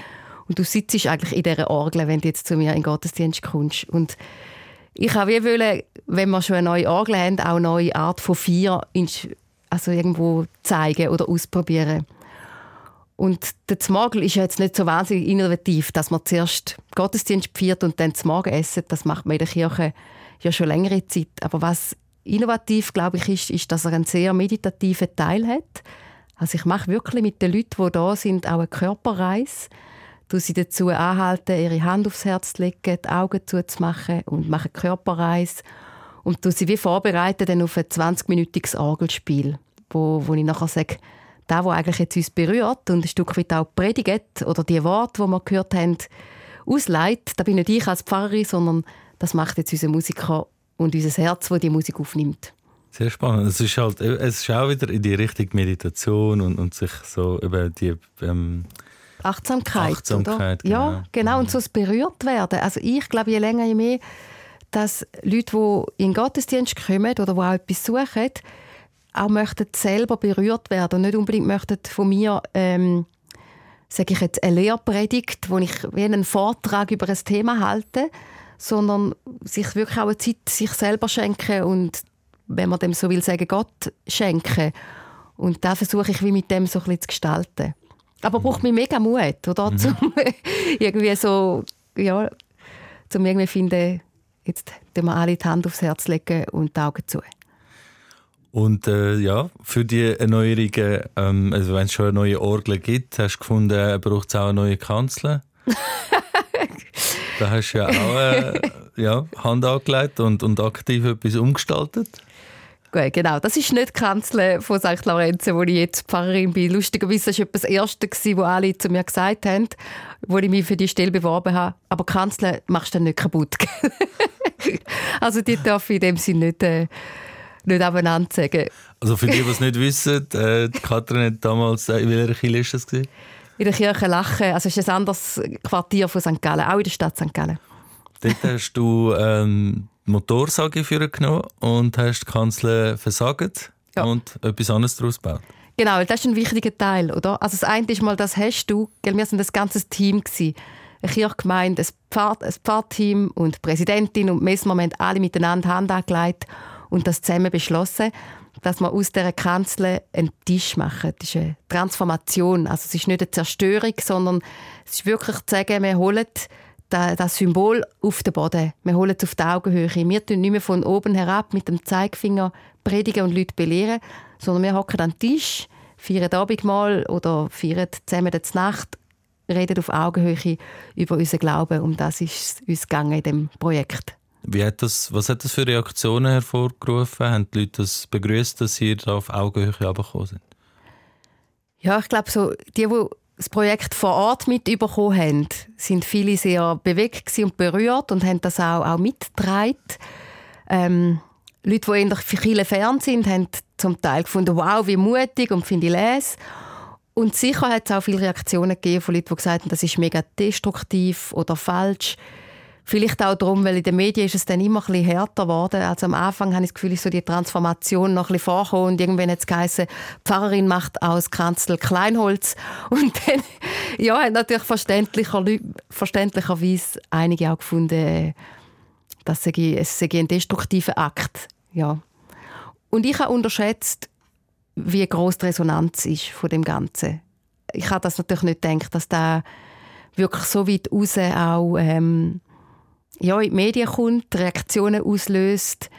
und du sitzt eigentlich in dieser Orgel, wenn du jetzt zu mir in den Gottesdienst kommst. Und ich wollte, wollen, wenn wir schon eine neue Orgel haben, auch eine neue Art von Vier also irgendwo zeigen oder ausprobieren. Und der Zmagel ist ja jetzt nicht so wahnsinnig innovativ, dass man zuerst Gottesdienst feiert und dann zum essen. Das macht man in der Kirche ja schon längere Zeit. Aber was innovativ, glaube ich, ist, ist, dass er einen sehr meditativen Teil hat. Also ich mache wirklich mit den Leuten, die da sind, auch eine Körperreise. Du sie dazu anhalten, ihre Hand aufs Herz zu legen, die Augen zuzumachen und mache eine Körperreise. Und du sie wie vorbereiten dann auf ein 20-minütiges Orgelspiel, wo, wo ich nachher sage, das, was eigentlich jetzt uns berührt und ein Stück weit auch predigt oder die Worte, die wir gehört haben, ausleitet. Da bin nicht ich als Pfarrerin, sondern das macht jetzt unser Musiker und unser Herz, das die Musik aufnimmt. Sehr spannend. Es ist halt, es ist auch wieder in die Richtung Meditation und, und sich so über die ähm, Achtsamkeit. Achtsamkeit genau. Ja, genau. Und so das berührt werden. Also ich glaube, je länger, je mehr, dass Leute, die in den Gottesdienst kommen oder die auch etwas suchen, auch möchten selber berührt werden und nicht unbedingt möchten von mir ähm, sage ich jetzt eine Lehrpredigt, wo ich wie einen Vortrag über ein Thema halte, sondern sich wirklich auch eine Zeit sich selber schenken und wenn man dem so will sagen, Gott schenken. Und da versuche ich wie mit dem so ein bisschen zu gestalten. Aber braucht mir mega Mut, oder? Mhm. Zum (laughs) irgendwie so, ja, zum irgendwie finden, jetzt tun wir alle die Hand aufs Herz legen und die Augen zu. Und äh, ja, für die Erneuerungen, ähm, also wenn es schon eine neue Orgel gibt, hast du gefunden, braucht es auch eine neue Kanzler? da hast du ja auch äh, (laughs) ja, Hand angelegt und, und aktiv etwas umgestaltet. Gut, genau. Das ist nicht die Kanzler von St. Lorenzo, wo ich jetzt Pfarrerin bin. Lustigerweise war das das Erste, was alle zu mir gesagt haben, wo ich mich für die Stelle beworben habe. Aber Kanzler machst du dann nicht kaputt. (laughs) also die darf ich in dem Sinne nicht... Äh, nicht abeinander sagen. Also für die, die es nicht wissen, äh, Katrin hat damals, äh, in welcher Kirche war das? Gewesen? In der Kirche Lachen, also es ist ein anderes Quartier von St. Gallen, auch in der Stadt St. Gallen. Dort hast du ähm, Motorsage genommen und hast die Kanzler versagt ja. und etwas anderes daraus gebaut. Genau, das ist ein wichtiger Teil, oder? Also das eine ist mal, das hast du, wir waren ein ganzes Team gewesen. Eine Kirchgemeinde, ein, Pfarr, ein Pfarrteam und die Präsidentin und Messmer haben alle miteinander Hand angelegt und das zusammen beschlossen, dass wir aus dieser Kanzel einen Tisch machen. Das ist eine Transformation. Also es ist nicht eine Zerstörung, sondern es ist wirklich zu sagen, wir holen das Symbol auf den Boden. Wir holen es auf die Augenhöhe. Wir tun nicht mehr von oben herab mit dem Zeigefinger predigen und Leute belehren, sondern wir hocken an den Tisch, feiern Abendmahl oder feiern zusammen die Nacht, reden auf Augenhöhe über unseren Glauben. Um das ist uns gegangen in diesem Projekt. Wie hat das, was hat das für Reaktionen hervorgerufen? Haben die Leute das begrüßt, dass sie da auf Augenhöhe herabgekommen sind? Ja, ich glaube, so, die, die das Projekt vor Ort mit überkommen haben, sind viele sehr bewegt und berührt und haben das auch, auch mitgetragen. Ähm, Leute, die eher viele fern sind, haben zum Teil gefunden, wow, wie mutig und finde ich les. Und sicher hat es auch viele Reaktionen gegeben von Leuten, die gesagt haben, das ist mega destruktiv oder falsch. Vielleicht auch darum, weil in den Medien ist es dann immer ein bisschen härter geworden. Also am Anfang habe ich das Gefühl, ist so die Transformation noch ein bisschen vorgekommen und irgendwann hat es geheißen, Pfarrerin macht aus Kanzel Kleinholz. (laughs) Und dann, ja, hat natürlich verständlicher, verständlicherweise einige auch gefunden, dass es sei ein destruktiver Akt. Ja. Und ich habe unterschätzt, wie groß die Resonanz ist von dem Ganzen. Ich habe das natürlich nicht gedacht, dass da wirklich so weit raus auch ähm, ja, in die Medien kommt, Reaktionen auslöst.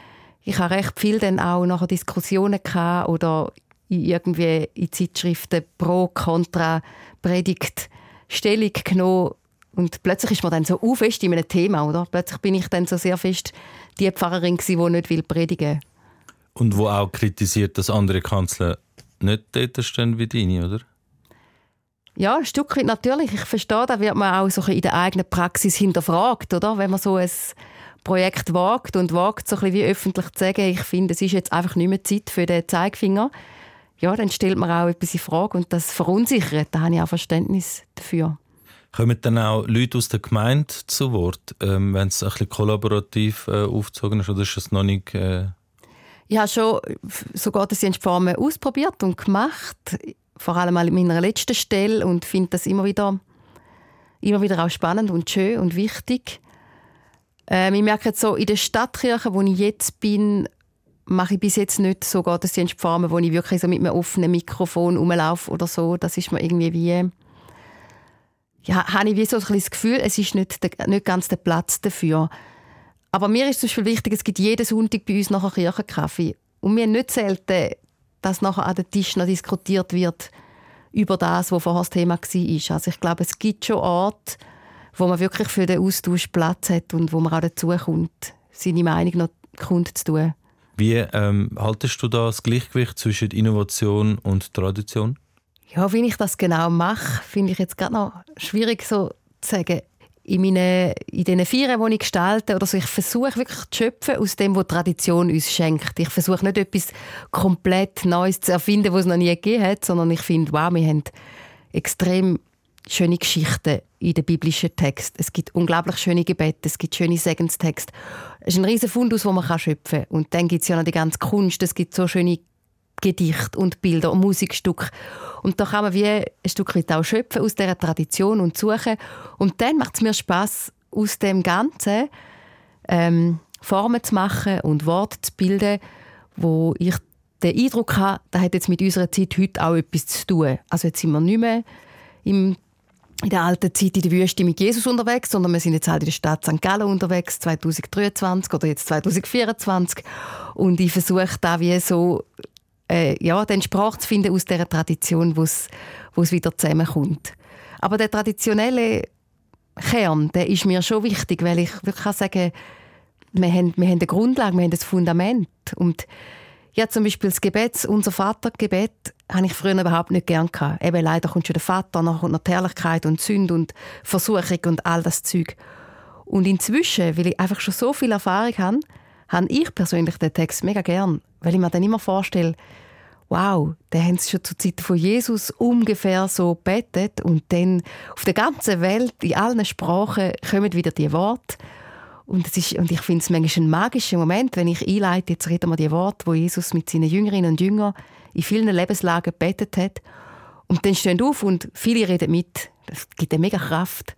Ich habe recht viel dann auch nachher Diskussionen gehabt oder irgendwie in Zeitschriften pro, contra, Predigt Stellung genommen. Und plötzlich ist man dann so uh, fest in einem Thema, oder? Plötzlich bin ich dann so sehr fest die Pfarrerin gewesen, die nicht will predigen Und wo auch kritisiert, dass andere Kanzler nicht dort stehen wie deine, oder? Ja, ein Stück weit natürlich. Ich verstehe, da wird man auch so in der eigenen Praxis hinterfragt, oder? Wenn man so ein Projekt wagt und wagt, so ein bisschen wie öffentlich zu sagen, ich finde, es ist jetzt einfach nicht mehr Zeit für den Zeigefinger, ja, dann stellt man auch etwas in Frage und das verunsichert. Da habe ich auch Verständnis dafür. Kommen dann auch Leute aus der Gemeinde zu Wort, ähm, wenn es ein bisschen kollaborativ äh, aufgezogen ist, oder ist das noch nicht... Äh ich habe schon so Gottesdienstformen ausprobiert und gemacht vor allem an meiner letzten Stelle und finde das immer wieder, immer wieder auch spannend und schön und wichtig. Ähm, ich merke jetzt so, in der Stadtkirche, wo ich jetzt bin, mache ich bis jetzt nicht so Gottesdienstformen, wo ich wirklich so mit einem offenen Mikrofon rumlaufe oder so. Das ist mir irgendwie wie... Ja, habe ich wie so ein das Gefühl, es ist nicht, der, nicht ganz der Platz dafür. Aber mir ist es wichtig, es gibt jeden Sonntag bei uns nachher Kirchenkaffee. Und wir haben nicht selten dass nachher an den Tisch noch diskutiert wird über das, was vorher das Thema war. Also ich glaube, es gibt schon Orte, wo man wirklich für den Austausch Platz hat und wo man auch dazu kommt, seine Meinung noch kundzutun. Wie ähm, haltest du da das Gleichgewicht zwischen Innovation und Tradition? Ja, wie ich das genau mache, finde ich jetzt gerade noch schwierig so zu sagen in, meinen, in diesen Vieren, die ich gestalte, oder so, ich versuche wirklich zu schöpfen aus dem, was Tradition uns schenkt. Ich versuche nicht etwas komplett Neues zu erfinden, was es noch nie gegeben hat, sondern ich finde, wow, wir haben extrem schöne Geschichten in den biblischen Text. Es gibt unglaublich schöne Gebete, es gibt schöne Segenstexte. Es ist ein riesen Fundus, den man schöpfen kann. Und dann gibt es ja noch die ganze Kunst, es gibt so schöne Gedichte und Bilder und Musikstücke. Und da kann man wie ein Stück weit auch schöpfen aus dieser Tradition und suchen. Und dann macht es mir Spaß aus dem Ganzen ähm, Formen zu machen und Worte zu bilden, wo ich den Eindruck habe, das hat jetzt mit unserer Zeit heute auch etwas zu tun. Also jetzt sind wir nicht mehr im, in der alten Zeit in der Wüste mit Jesus unterwegs, sondern wir sind jetzt halt in der Stadt St. Gallen unterwegs, 2023 oder jetzt 2024. Und ich versuche da wie so äh, ja, den Sprach zu finden aus dieser Tradition, wo es wieder zusammenkommt. Aber der traditionelle Kern, der ist mir schon wichtig, weil ich wirklich kann sagen, wir haben, wir haben eine Grundlage, wir haben das Fundament. Und ja, zum Beispiel das Gebet, unser Vatergebet, habe ich früher überhaupt nicht gern gehabt. Eben leider kommt schon der Vater, nachher kommt noch Herrlichkeit und Sünde und Versuchung und all das Zeug. Und inzwischen, weil ich einfach schon so viel Erfahrung habe, habe ich persönlich den Text mega gern, weil ich mir dann immer vorstelle, wow, da haben sie schon zur Zeit von Jesus ungefähr so betet und dann auf der ganzen Welt, in allen Sprachen, kommen wieder die Worte. Und, es ist, und ich finde es manchmal ein magischer Moment, wenn ich einleite, jetzt reden wir die Worte, wo Jesus mit seinen Jüngerinnen und Jüngern in vielen Lebenslagen betet hat. Und dann stehen auf und viele reden mit. Das gibt eine mega Kraft.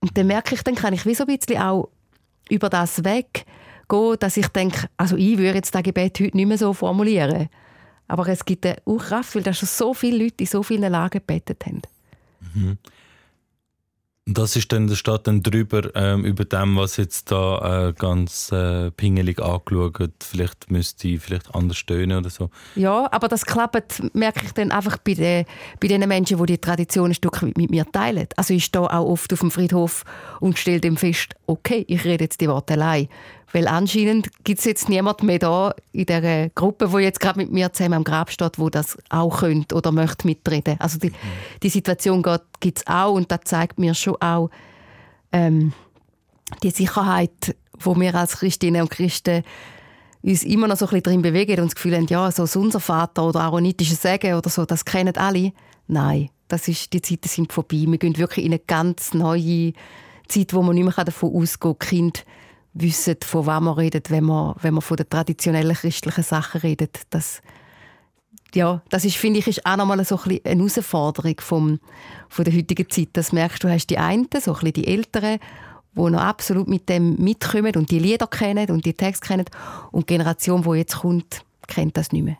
Und dann merke ich, dann kann ich wie so ein bisschen auch über das weggehen, dass ich denke, also ich würde jetzt das Gebet heute nicht mehr so formulieren. Aber es gibt eine Kraft, weil da schon so viele Leute in so vielen Lagen gebetet haben. Mhm. Das ist dann, das steht dann drüber, ähm, über dem, was jetzt da äh, ganz äh, pingelig angeschaut Vielleicht müsste ich vielleicht anders stöhnen oder so. Ja, aber das klappt, merke ich dann einfach bei den, bei den Menschen, die die Tradition ein Stück mit mir teilen. Also ich stehe auch oft auf dem Friedhof und stelle dem fest, okay, ich rede jetzt die Worte allein. Weil anscheinend gibt es jetzt niemand mehr da in der Gruppe, wo jetzt gerade mit mir zusammen am Grab steht, wo das auch könnte oder möchte mitreden. Also die, die Situation gibt es auch und das zeigt mir schon auch ähm, die Sicherheit, wo wir als Christinnen und Christen uns immer noch so ein bisschen drin bewegen und das Gefühl haben, ja, so unser Vater oder aaronitische Säge oder so, das kennen alle. Nein, das ist, die Zeiten sind vorbei. Wir gehen wirklich in eine ganz neue Zeit, wo man nicht mehr davon ausgehen kann, Kind wissen, von wem man redet, wenn man, wenn man von den traditionellen christlichen Sachen redet. Das, ja, das ist, finde ich, ist auch nochmal so ein eine Herausforderung vom, von der heutigen Zeit. Das merkst du, hast die einen, so ein die Älteren, die noch absolut mit dem mitkommen und die Lieder kennen und die Texte kennen. Und die Generation, die jetzt kommt, kennt das nicht mehr.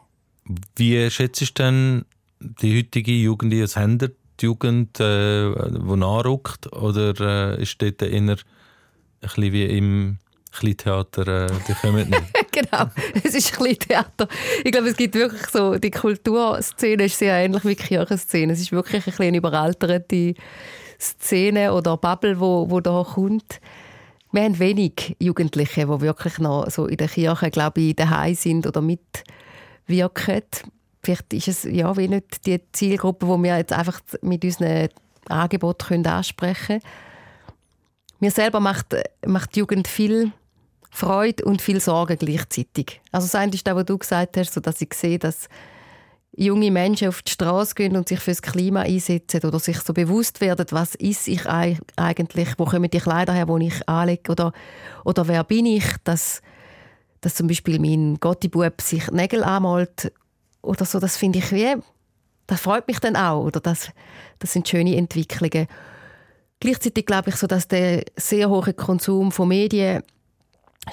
Wie schätzt du denn die heutige Jugend, die haben die Jugend, äh, die nachrückt? Oder äh, ist dort eher ein bisschen wie im Kleintheater, äh, die kommen nicht. (laughs) genau, es ist Kleintheater. Ich glaube, es gibt wirklich so, die Kulturszene ist sehr ähnlich wie die Kirchenszene. Es ist wirklich ein bisschen überalterte Szene oder Bubble, wo, wo da kommt. Wir haben wenig Jugendliche, die wirklich noch so in der Kirche, glaube ich, daheim sind oder mitwirken. Vielleicht ist es ja wie nicht die Zielgruppe, die wir jetzt einfach mit unseren Angeboten ansprechen können. Mir selber macht, macht die Jugend viel Freude und viel Sorge gleichzeitig. Also das eine ist das, was du gesagt hast, so dass ich sehe, dass junge Menschen auf die Straße gehen und sich fürs Klima einsetzen oder sich so bewusst werden, was ist ich eigentlich, wo kommen die Kleider her, wo ich anlege oder, oder wer bin ich, dass, dass zum Beispiel mein Gottibub sich Nägel anmalt oder so, das finde ich wie, das freut mich dann auch oder das, das sind schöne Entwicklungen. Gleichzeitig glaube ich so, dass der sehr hohe Konsum von Medien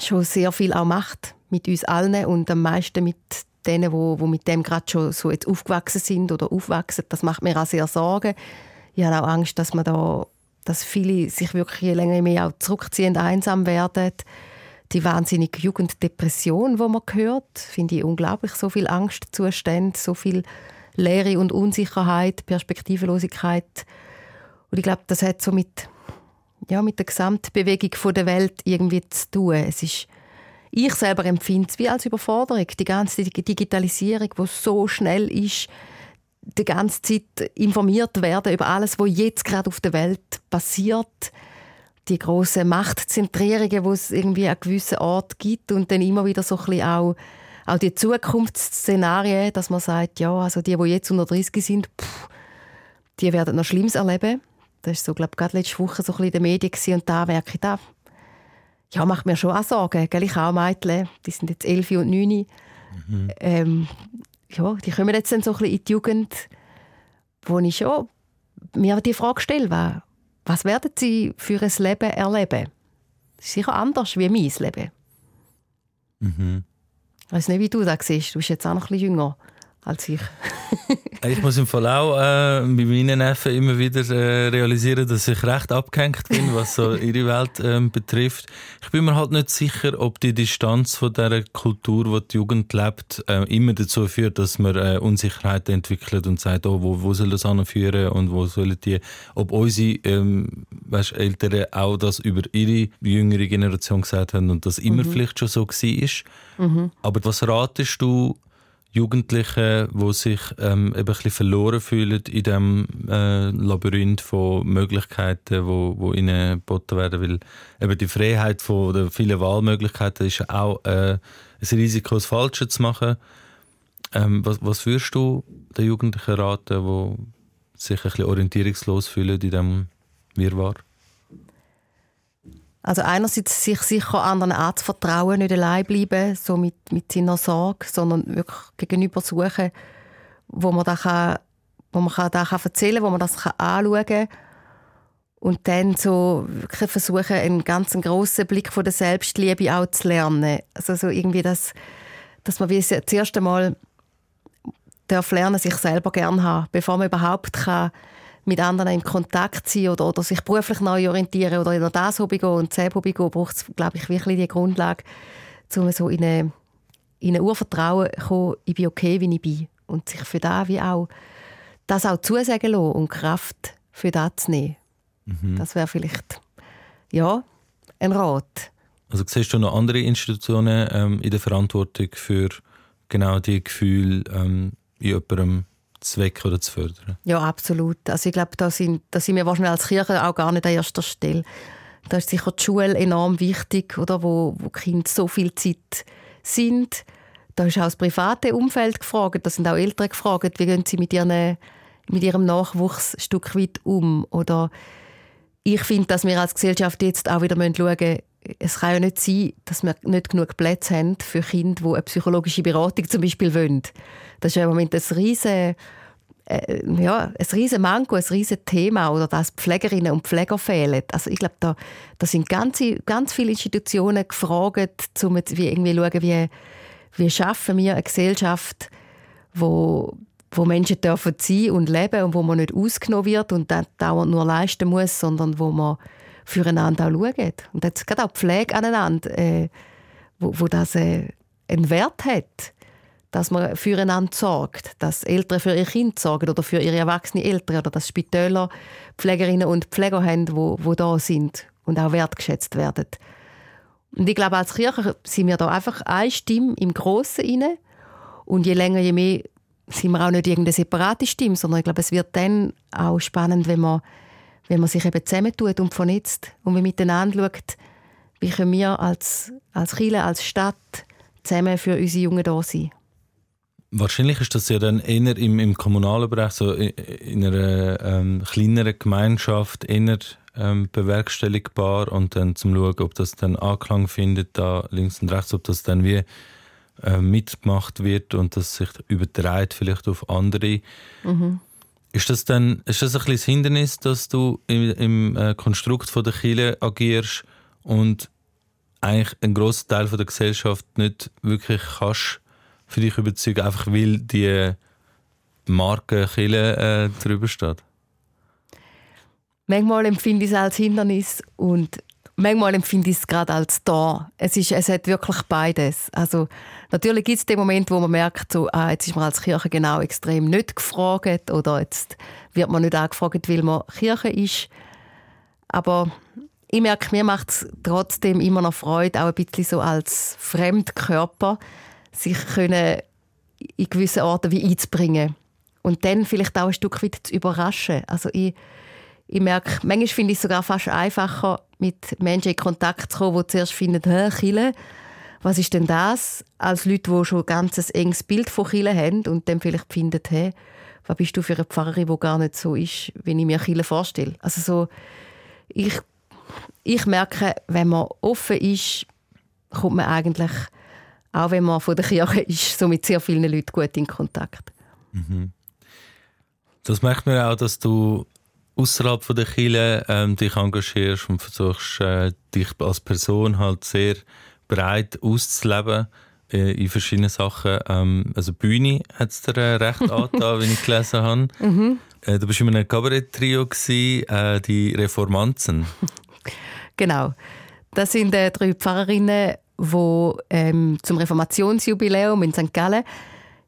schon sehr viel auch macht mit uns allen und am meisten mit denen, wo, wo mit dem gerade schon so jetzt aufgewachsen sind oder aufwachsen. Das macht mir auch sehr Sorgen. Ich habe auch Angst, dass man da, dass viele sich wirklich je länger mehr auch zurückziehen, einsam werden. Die wahnsinnige Jugenddepression, wo man hört, finde ich unglaublich. So viel Angstzustände, so viel Leere und Unsicherheit, Perspektivlosigkeit und ich glaube, das hat so mit, ja, mit der Gesamtbewegung der Welt irgendwie zu tun. Es ist, ich selber empfinde es wie als Überforderung. Die ganze Digitalisierung, die so schnell ist, die ganze Zeit informiert werden über alles, was jetzt gerade auf der Welt passiert. Die grossen Machtzentrierungen, die es irgendwie an gewissen Ort gibt und dann immer wieder so ein bisschen auch, auch die Zukunftsszenarien, dass man sagt, ja, also die, die jetzt unter 30 sind, pff, die werden noch Schlimmes erleben. Das war so, glaube gerade letzte Woche so ein bisschen in den Medien und da merke ich, da ja, macht mir schon auch Sorgen. Gell? Ich auch Mädchen, die sind jetzt elf und neun. Mhm. Ähm, ja, die kommen jetzt dann so ein bisschen in die Jugend, wo ich schon mir die Frage stelle, was werden sie für ein Leben erleben? Das ist sicher anders wie mein Leben. Mhm. Ich weiß nicht, wie du das siehst. Du bist jetzt auch noch ein bisschen jünger als ich. ich muss im Fall auch äh, bei meinen Neffen immer wieder äh, realisieren, dass ich recht abgehängt bin, was so (laughs) ihre Welt äh, betrifft. Ich bin mir halt nicht sicher, ob die Distanz von der Kultur, wo die Jugend lebt, äh, immer dazu führt, dass man äh, Unsicherheit entwickelt und sagt, oh, wo, wo soll das anführen und wo sollen die, ob unsere ähm, weißt, Eltern auch das über ihre jüngere Generation gesagt haben und das immer mhm. vielleicht schon so war. Mhm. Aber was ratest du Jugendlichen, die sich ähm, eben ein bisschen verloren fühlen in diesem äh, Labyrinth von Möglichkeiten, wo, wo ihnen geboten werden. Weil eben die Freiheit von der vielen Wahlmöglichkeiten ist auch äh, ein Risiko, das Falsche zu machen. Ähm, was, was würdest du den Jugendlichen raten, die sich ein bisschen orientierungslos fühlen in diesem Wirrwarr? Also einerseits sich sicher anderen anzuvertrauen, nicht allein bleiben, so mit, mit seiner Sorge, sondern wirklich gegenüber suchen, wo man da kann, wo man da kann erzählen, wo man das kann anschauen kann und dann so wirklich versuchen, einen ganz grossen Blick von der Selbstliebe auch zu lernen. Also so irgendwie das, dass man wie das erste Mal darf lernen, sich selber gern haben, bevor man überhaupt kann mit anderen in Kontakt sein oder, oder sich beruflich neu orientieren oder in das Hobby gehen und das Hobby gehen, braucht es, glaube ich, wirklich die Grundlage, um so in, eine, in ein Urvertrauen zu kommen, ich bin okay, wie ich bin. Und sich für das wie auch, das auch zusagen lassen und Kraft für das zu nehmen. Mhm. Das wäre vielleicht, ja, ein Rat. Also siehst du noch andere Institutionen ähm, in der Verantwortung für genau die Gefühle ähm, in jemandem zu wecken oder zu fördern. Ja, absolut. Also ich glaube, da sind, da sind wir wahrscheinlich als Kirche auch gar nicht an erster Stelle. Da ist sicher die Schule enorm wichtig, oder, wo, wo Kinder so viel Zeit sind. Da ist auch das private Umfeld gefragt, da sind auch Eltern gefragt, wie gehen sie mit, ihren, mit ihrem Nachwuchs ein Stück weit um. Oder ich finde, dass wir als Gesellschaft jetzt auch wieder schauen müssen, es kann ja nicht sein, dass wir nicht genug Plätze haben für Kinder, die eine psychologische Beratung zum Beispiel wollen. Das ist ja im Moment ein riesen äh, ja, ein riesen Manko, ein riesen Thema oder dass Pflegerinnen und Pfleger fehlen. Also ich glaube, da, da sind ganz, ganz viele Institutionen gefragt, um wie irgendwie schauen, wie, wie schaffen wir eine Gesellschaft, wo, wo Menschen dürfen sein und leben und wo man nicht ausgenommen wird und dann dauernd nur leisten muss, sondern wo man füreinander auch schauen. Und jetzt gerade auch Pflege aneinander, äh, wo, wo das äh, einen Wert hat dass man füreinander sorgt, dass Eltern für ihr Kind sorgen oder für ihre erwachsenen Eltern oder dass Spitäler Pflegerinnen und Pfleger haben, wo, wo da sind und auch wertgeschätzt werden. Und ich glaube, als Kirche sind wir da einfach eine Stimme im Grossen inne und je länger, je mehr sind wir auch nicht irgendeine separate Stimme, sondern ich glaube, es wird dann auch spannend, wenn man, wenn man sich eben zusammentut und vernetzt und wir miteinander schaut, wie können wir als, als Kirche, als Stadt zusammen für unsere Jungen da sein. Wahrscheinlich ist das ja dann eher im, im kommunalen Bereich, so in einer ähm, kleineren Gemeinschaft, eher ähm, bewerkstelligbar und dann zum Schauen, ob das dann Anklang findet, da links und rechts, ob das dann wie äh, mitgemacht wird und das sich übertreibt vielleicht auf andere. Mhm. Ist das dann ist das ein das Hindernis, dass du im, im äh, Konstrukt der Kirche agierst und eigentlich einen grossen Teil der Gesellschaft nicht wirklich kannst für dich überzeugen, einfach weil die Marke Chile äh, drüber steht? Manchmal empfinde ich es als Hindernis und manchmal empfinde ich es gerade als da. Es, ist, es hat wirklich beides. Also, natürlich gibt es den Moment, wo man merkt, so, ah, jetzt ist man als Kirche genau extrem nicht gefragt oder jetzt wird man nicht angefragt, weil man Kirche ist. Aber ich merke, mir macht es trotzdem immer noch Freude, auch ein bisschen so als Fremdkörper sich können in gewissen Orten wie einzubringen. Und dann vielleicht auch ein Stück weit zu überraschen. Also ich, ich merke, manchmal finde ich es sogar fast einfacher, mit Menschen in Kontakt zu kommen, die zuerst finden, Chile, was ist denn das? Als Leute, die schon ein ganz enges Bild von Chile haben und dann vielleicht finden, hä, was bist du für eine Pfarrerin, die gar nicht so ist, wie ich mir Chile vorstelle. Also so, ich, ich merke, wenn man offen ist, kommt man eigentlich auch wenn man von der Kirche ist, so mit sehr vielen Leuten gut in Kontakt. Mhm. Das merkt man auch, dass du außerhalb von der Kirche ähm, dich engagierst und versuchst, äh, dich als Person halt sehr breit auszuleben. äh, in verschiedenen Sachen. Ähm, also Bühne hat es dir äh, recht (laughs) angetan, wenn ich gelesen habe. Mhm. Äh, du bist in einem Kabarett-Trio, äh, die Reformanzen. (laughs) genau. Das sind äh, drei Pfarrerinnen, die ähm, zum Reformationsjubiläum in St. Gallen,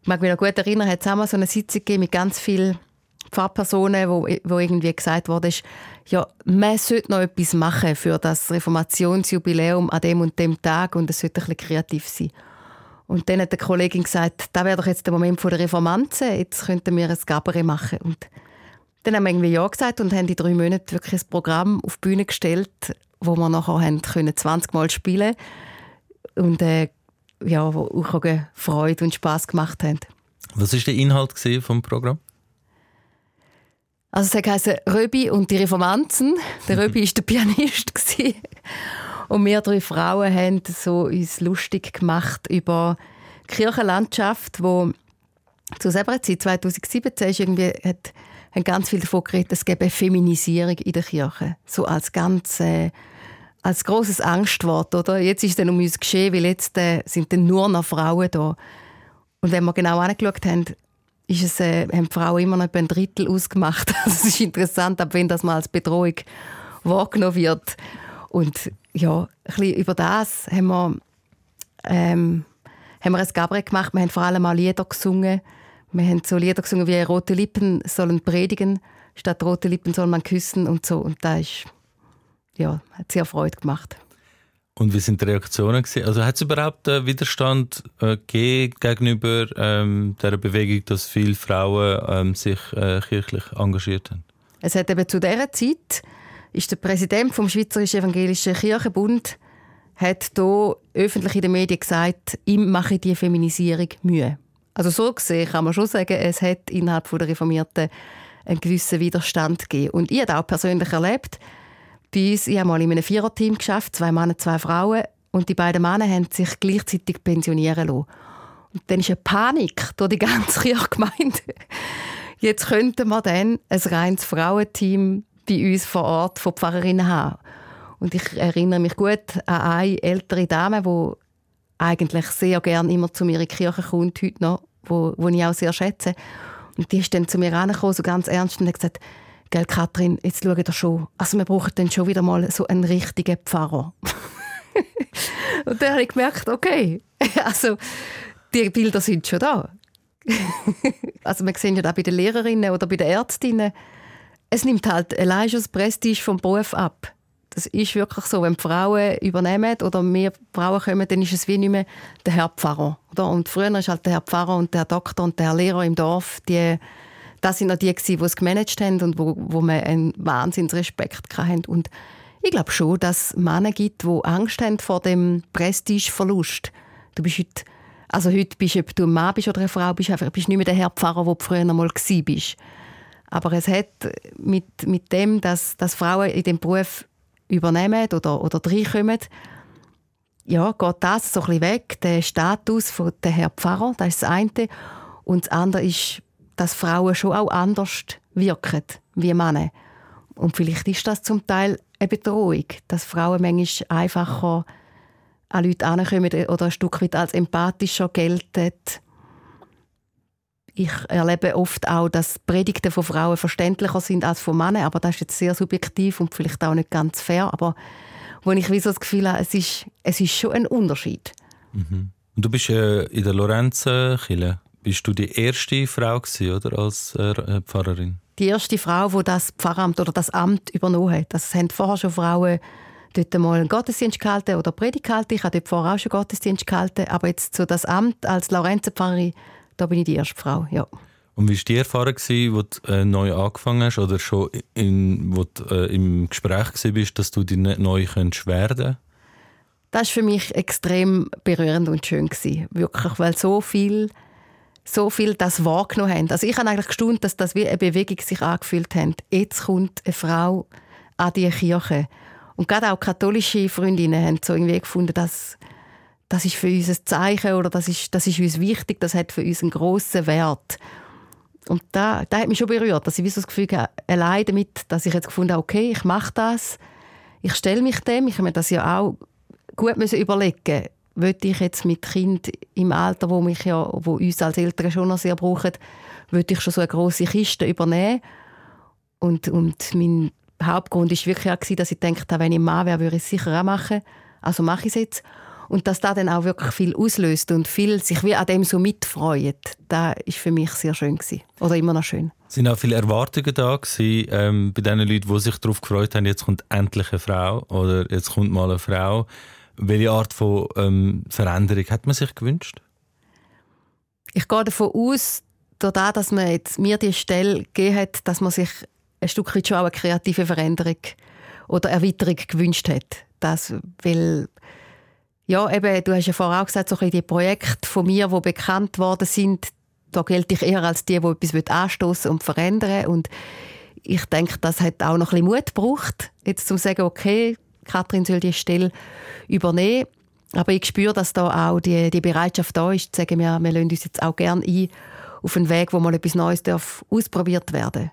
ich mag mich noch gut erinnern, hat es einmal so eine Sitzung gegeben mit ganz vielen Pfarrpersonen, wo, wo irgendwie gesagt wurde, ja, man sollte noch etwas machen für das Reformationsjubiläum an dem und dem Tag und es sollte ein bisschen kreativ sein. Und dann hat die Kollegin gesagt, da wäre doch jetzt der Moment der Reformanzen, jetzt könnten wir ein Gabarett machen. Und dann haben wir irgendwie Ja gesagt und haben die drei Monate wirklich ein Programm auf die Bühne gestellt, wo wir nachher haben können 20 Mal spielen und äh, ja, wo auch Freude und Spaß gemacht haben. Was war der Inhalt vom Programm? Also es heisst Röbi und die Reformanzen. Der (laughs) Röbi war der Pianist. Und wir drei Frauen haben so uns lustig gemacht über die Kirchenlandschaft, wo zu selber Zeit, 2017, ist irgendwie, hat, haben ganz viel davon geredet, es gäbe Feminisierung in der Kirche. So als ganz, äh, als großes Angstwort, oder? Jetzt ist es dann um uns geschehen, weil jetzt äh, sind dann nur noch Frauen da. Und wenn wir genau angeschaut haben, ist es, äh, haben die Frauen immer noch etwa ein Drittel ausgemacht. (laughs) Es ist interessant, ab wenn das mal als Bedrohung wahrgenommen wird. Und ja, ein über das haben wir, ähm, haben wir ein Gabriel gemacht. Wir haben vor allem mal Lieder gesungen. Wir haben so Lieder gesungen wie «Rote Lippen sollen predigen», statt «Rote Lippen soll man küssen» und so. Und das ist, ja, hat sehr Freude gemacht. Und wie sind die Reaktionen gewesen? Also hat es überhaupt einen Widerstand äh, gegenüber ähm, der Bewegung, dass viele Frauen ähm, sich äh, kirchlich engagiert haben? Es hat eben zu dieser Zeit ist der Präsident vom Schweizerischen Evangelischen Kirchenbund hat hier öffentlich in den Medien gesagt, ihm mache die Feminisierung Mühe. Also so gesehen kann man schon sagen, es hat innerhalb der Reformierten einen gewissen Widerstand gegeben. Und ich habe auch persönlich erlebt, bei uns, ich habe mal in einem Viererteam geschafft, zwei Männer, zwei Frauen, und die beiden Männer haben sich gleichzeitig pensionieren lassen. Und dann ist eine Panik durch die ganze (laughs) Kirchgemeinde. Jetzt könnten wir dann ein reines Frauenteam bei uns vor Ort von Pfarrerinnen haben. Und ich erinnere mich gut an eine ältere Dame, die eigentlich sehr gerne immer zu mir in die Kirche kommt, heute noch, wo, ich auch sehr schätze. Und die ist dann zu mir angekommen, so ganz ernst, und hat gesagt, Gell, Kathrin, jetzt schau dir schon. Also wir brauchen dann schon wieder mal so einen richtigen Pfarrer. (laughs) und dann habe ich gemerkt, okay, (laughs) also die Bilder sind schon da. (laughs) also wir sehen ja auch bei den Lehrerinnen oder bei den Ärztinnen, es nimmt halt allein schon Prestige vom Beruf ab. Das ist wirklich so, wenn Frauen übernehmen oder mehr Frauen kommen, dann ist es wie nicht mehr der Herr Pfarrer. Oder? Und früher war halt der Herr Pfarrer und der Doktor und der Herr Lehrer im Dorf, die, das sind auch die, die es gemanagt haben und wo, wo man einen Wahnsinnsrespekt hatten. Und ich glaube schon, dass es Männer gibt, die Angst haben vor dem Prestigeverlust. Du bist heute, also heute bist du, ob du ein Mann bist oder eine Frau, bist einfach, bist nicht mehr der Herr Pfarrer, der du früher einmal warst. Aber es hat mit, mit dem, dass, dass Frauen in dem Beruf übernehmen oder, oder reinkommen, ja, geht das so ein bisschen weg, der Status von der Herr Pfarrer, das ist das eine. Und das andere ist, dass Frauen schon auch anders wirken wie Männer. Und vielleicht ist das zum Teil eine Bedrohung, dass Frauen manchmal einfacher an Leute herankommen oder ein Stück weit als empathischer gelten ich erlebe oft auch, dass Predigten von Frauen verständlicher sind als von Männern, aber das ist jetzt sehr subjektiv und vielleicht auch nicht ganz fair, aber wo ich wie so das Gefühl habe, es ist, es ist schon ein Unterschied. Mhm. Und du bist äh, in der Lorenzenkirche. Bist du die erste Frau gewesen, oder, als äh, Pfarrerin? Die erste Frau, die das Pfarramt oder das Amt übernommen hat. Das haben vorher schon Frauen dort mal einen Gottesdienst gehalten oder Predigt gehalten. Ich habe dort vorher auch schon Gottesdienst gehalten. Aber jetzt so das Amt als Lorenzenpfarrerin da bin ich die erste Frau, ja. Und wie war die Erfahrung, als du äh, neu angefangen hast oder schon in, wo du, äh, im Gespräch warst, dass du dich neu werden kannst? Das war für mich extrem berührend und schön. Wirklich, weil so viel, so viel das wahrgenommen haben. Also ich habe eigentlich gestaunt, dass das wie eine Bewegung sich angefühlt hat. Jetzt kommt eine Frau an die Kirche. Und gerade auch katholische Freundinnen haben so irgendwie gefunden, dass das ist für uns ein Zeichen oder das ist, das ist uns wichtig, das hat für uns einen grossen Wert. Und da, da hat mich schon berührt, dass ich wie so das Gefühl habe, allein damit, dass ich jetzt gefunden habe, okay, ich mache das, ich stelle mich dem, ich habe mir das ja auch gut müssen überlegen würde ich jetzt mit Kind im Alter, wo mich ja, wo uns als Eltern schon noch sehr brauchen, würde ich schon so eine große Kiste übernehmen. Und, und mein Hauptgrund war wirklich auch, dass ich dachte, wenn ich Mann wäre, würde ich es sicher auch machen. Also mache ich es jetzt. Und dass das dann auch wirklich viel auslöst und viel sich wie an dem so mitfreut, das war für mich sehr schön gewesen. Oder immer noch schön. Sind auch viele Erwartungen da gewesen, ähm, bei den Leuten, die sich darauf gefreut haben, jetzt kommt endlich eine Frau oder jetzt kommt mal eine Frau. Welche Art von ähm, Veränderung hat man sich gewünscht? Ich gehe davon aus, dadurch, dass man jetzt mir die Stelle gegeben hat, dass man sich ein Stück weit schon auch eine kreative Veränderung oder Erweiterung gewünscht hat. Das, weil ja, eben, du hast ja vorher auch gesagt, so die Projekte von mir, die bekannt worden sind, da gelte ich eher als die, die etwas anstoßen und verändern Und ich denke, das hat auch noch ein bisschen Mut gebraucht, jetzt zu sagen, okay, Katrin soll die Stelle übernehmen. Aber ich spüre, dass da auch die, die Bereitschaft da ist, zu sagen, wir, wir lassen uns jetzt auch gerne ein auf einen Weg, wo mal etwas Neues darf ausprobiert werden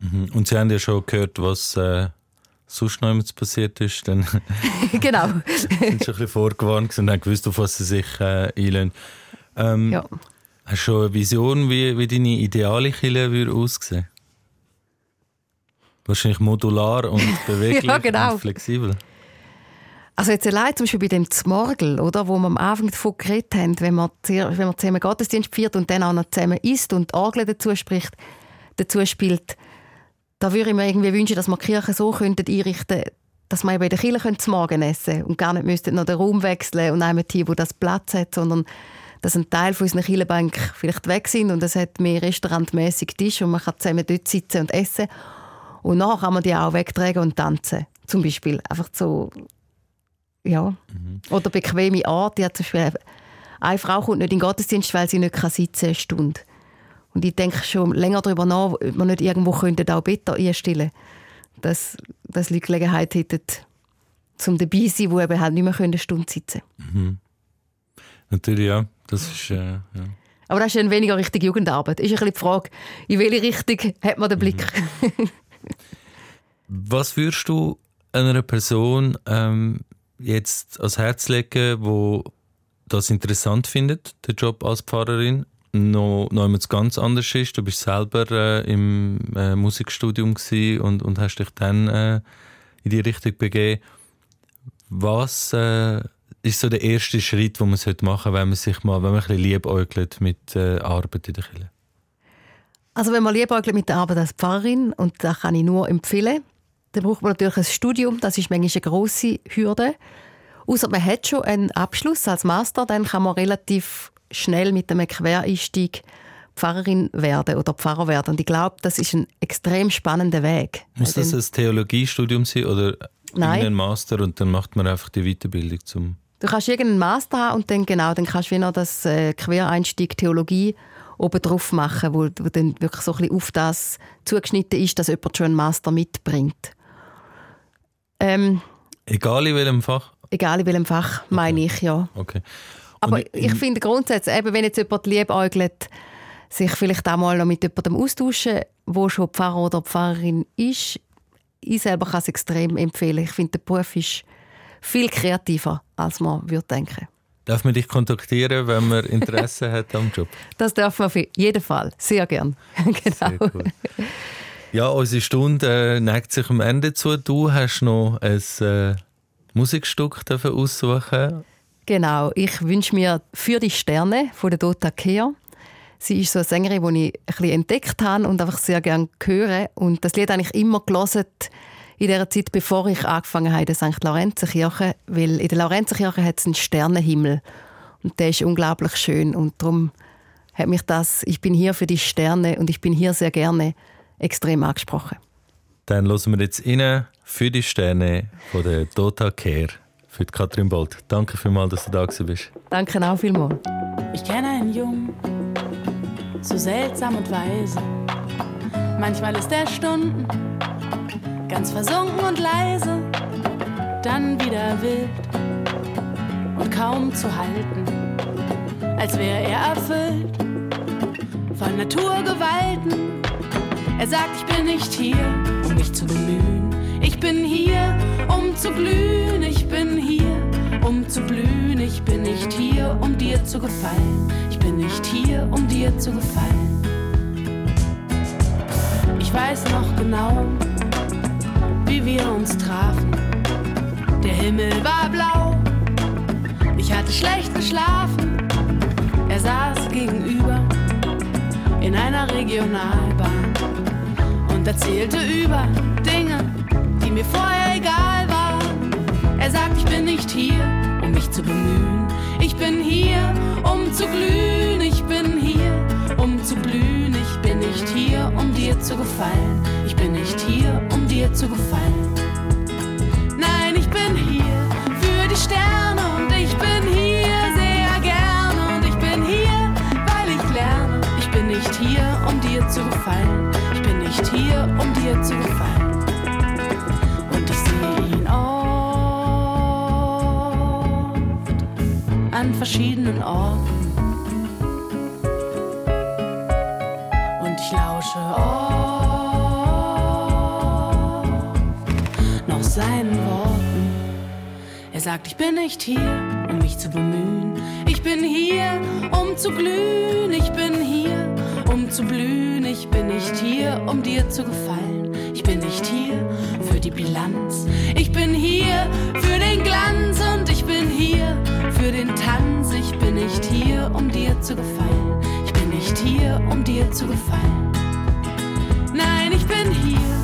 mhm. Und Sie haben ja schon gehört, was äh, sonst noch immer passiert ist. Dann (laughs) genau. (laughs) sind Sie schon ein bisschen vorgewarnt und haben gewusst, auf was Sie sich äh, einlösen. Ähm, ja. Hast du schon eine Vision, wie, wie deine ideale Kille würde aussehen? Wahrscheinlich modular und (laughs) beweglich ja, genau. und flexibel. Also jetzt allein zum Beispiel bei dem Zmorgel, oder, wo wir am Anfang davon geredet haben, wenn man, wenn man zusammen Gottesdienst feiert und dann auch noch zusammen isst und Orgel dazu spricht, dazu spielt, da würde ich mir irgendwie wünschen, dass wir die Kirche so könnten einrichten könnten, dass man bei der Kirche zu Morgen essen und gar nicht müsste noch den Raum wechseln und einem Team, wo das Platz hat, sondern dass ein Teil von unseren Kirchenbank vielleicht weg sind und es hat mehr restaurantmäßig Tisch und man kann zusammen dort sitzen und essen. Und nachher kann man die auch wegtragen und tanzen. Zum Beispiel. Einfach so, ja. Mhm. Oder bequeme Art. Die hat zum Beispiel, eine Frau kommt nicht in den Gottesdienst, weil sie nicht sitzen kann, eine Stunde. Und ich denke schon länger darüber nach, ob man nicht irgendwo könnte auch Better einstellen dass, dass Leute Gelegenheit hätten, zum dabei zu sein, die eben halt nicht mehr eine Stunde sitzen können. Mhm. Natürlich, ja. Das ist, äh, ja. Aber das ist dann weniger richtig Jugendarbeit. Ist ein bisschen die Frage, in welche Richtung hat man den Blick? Mhm. (laughs) Was würdest du einer Person ähm, jetzt ans Herz legen, wo das interessant findet, den Job als Pfarrerin, noch, noch etwas ganz anderes ist? Du bist selber äh, im äh, Musikstudium und, und hast dich dann äh, in die Richtung begeben. Was äh, ist so der erste Schritt, den man machen sollte, wenn man sich mal, wenn man ein bisschen liebäugelt mit äh, Arbeit in der Kirche? Also wenn man liebäugelt mit der Arbeit als Pfarrerin, und das kann ich nur empfehlen, dann braucht man natürlich ein Studium, das ist manchmal eine grosse Hürde. Außer man hat schon einen Abschluss als Master, dann kann man relativ schnell mit einem Quereinstieg Pfarrerin werden oder Pfarrer werden. Und ich glaube, das ist ein extrem spannender Weg. Muss das ein Theologiestudium sein oder Nein. ein Master und dann macht man einfach die Weiterbildung zum Du kannst irgendeinen Master haben und dann genau, dann kannst du wieder das äh, Quereinstieg Theologie oben drauf machen, wo, wo dann wirklich so ein bisschen auf das zugeschnitten ist, dass jemand schon einen Master mitbringt. Ähm, egal in welchem Fach? Egal in welchem Fach, okay. meine ich, ja. Okay. Aber ich, ich finde grundsätzlich, eben, wenn jetzt jemand liebäugelt, sich vielleicht auch mal noch mit jemandem austauschen, wo schon Pfarrer oder Pfarrerin ist. Ich selber kann es extrem empfehlen. Ich finde, der Beruf ist viel kreativer, als man würde denken. Darf man dich kontaktieren, wenn man Interesse (laughs) hat am Job? Das darf man auf jeden Fall. Sehr gern. (laughs) genau. Cool. Ja, unsere Stunde äh, neigt sich am Ende zu. Du hast noch ein äh, Musikstück aussuchen Genau. Ich wünsche mir «Für die Sterne» von der Dota Kehr. Sie ist so eine Sängerin, die ich ein bisschen entdeckt habe und einfach sehr gerne höre. Und das Lied habe ich immer gelesen, in der Zeit, bevor ich angefangen habe in der St. Laurenzenkirche, weil in der Laurenzenkirche hat es einen Sternenhimmel und der ist unglaublich schön und darum hat mich das «Ich bin hier für die Sterne und ich bin hier sehr gerne» extrem angesprochen. Dann hören wir jetzt rein «Für die Sterne» von der Dota Care für Katrin Bolt. Danke vielmals, dass du da bist. Danke auch vielmals. Ich kenne einen Jungen, so seltsam und weise. Manchmal ist er Stunden ganz versunken und leise, dann wieder wild und kaum zu halten, als wäre er erfüllt von Naturgewalten. Er sagt, ich bin nicht hier, um mich zu bemühen. Ich bin hier, um zu glühen. Ich bin hier, um zu blühen. Ich bin nicht dir zu gefallen. Ich bin nicht hier, um dir zu gefallen. Ich weiß noch genau, wie wir uns trafen. Der Himmel war blau, ich hatte schlecht geschlafen. Er saß gegenüber in einer Regionalbahn und erzählte über Dinge, die mir vorher egal waren. Er sagt, ich bin nicht hier, um mich zu bemühen. Ich bin hier, um zu glühen. Ich bin hier, um zu blühen. Ich bin nicht hier, um dir zu gefallen. Ich bin nicht hier, um dir zu gefallen. Nein, ich bin hier für die Sterne und ich bin hier sehr gerne und ich bin hier, weil ich lerne. Ich bin nicht hier, um dir zu gefallen. Nicht hier, um dir zu gefallen. Und ich sehe ihn oft an verschiedenen Orten. Und ich lausche oft noch seinen Worten. Er sagt, ich bin nicht hier, um mich zu bemühen. Ich bin hier, um zu glühen. Ich bin hier, zu blühen. Ich bin nicht hier, um dir zu gefallen. Ich bin nicht hier für die Bilanz. Ich bin hier für den Glanz und ich bin hier für den Tanz. Ich bin nicht hier, um dir zu gefallen. Ich bin nicht hier, um dir zu gefallen. Nein, ich bin hier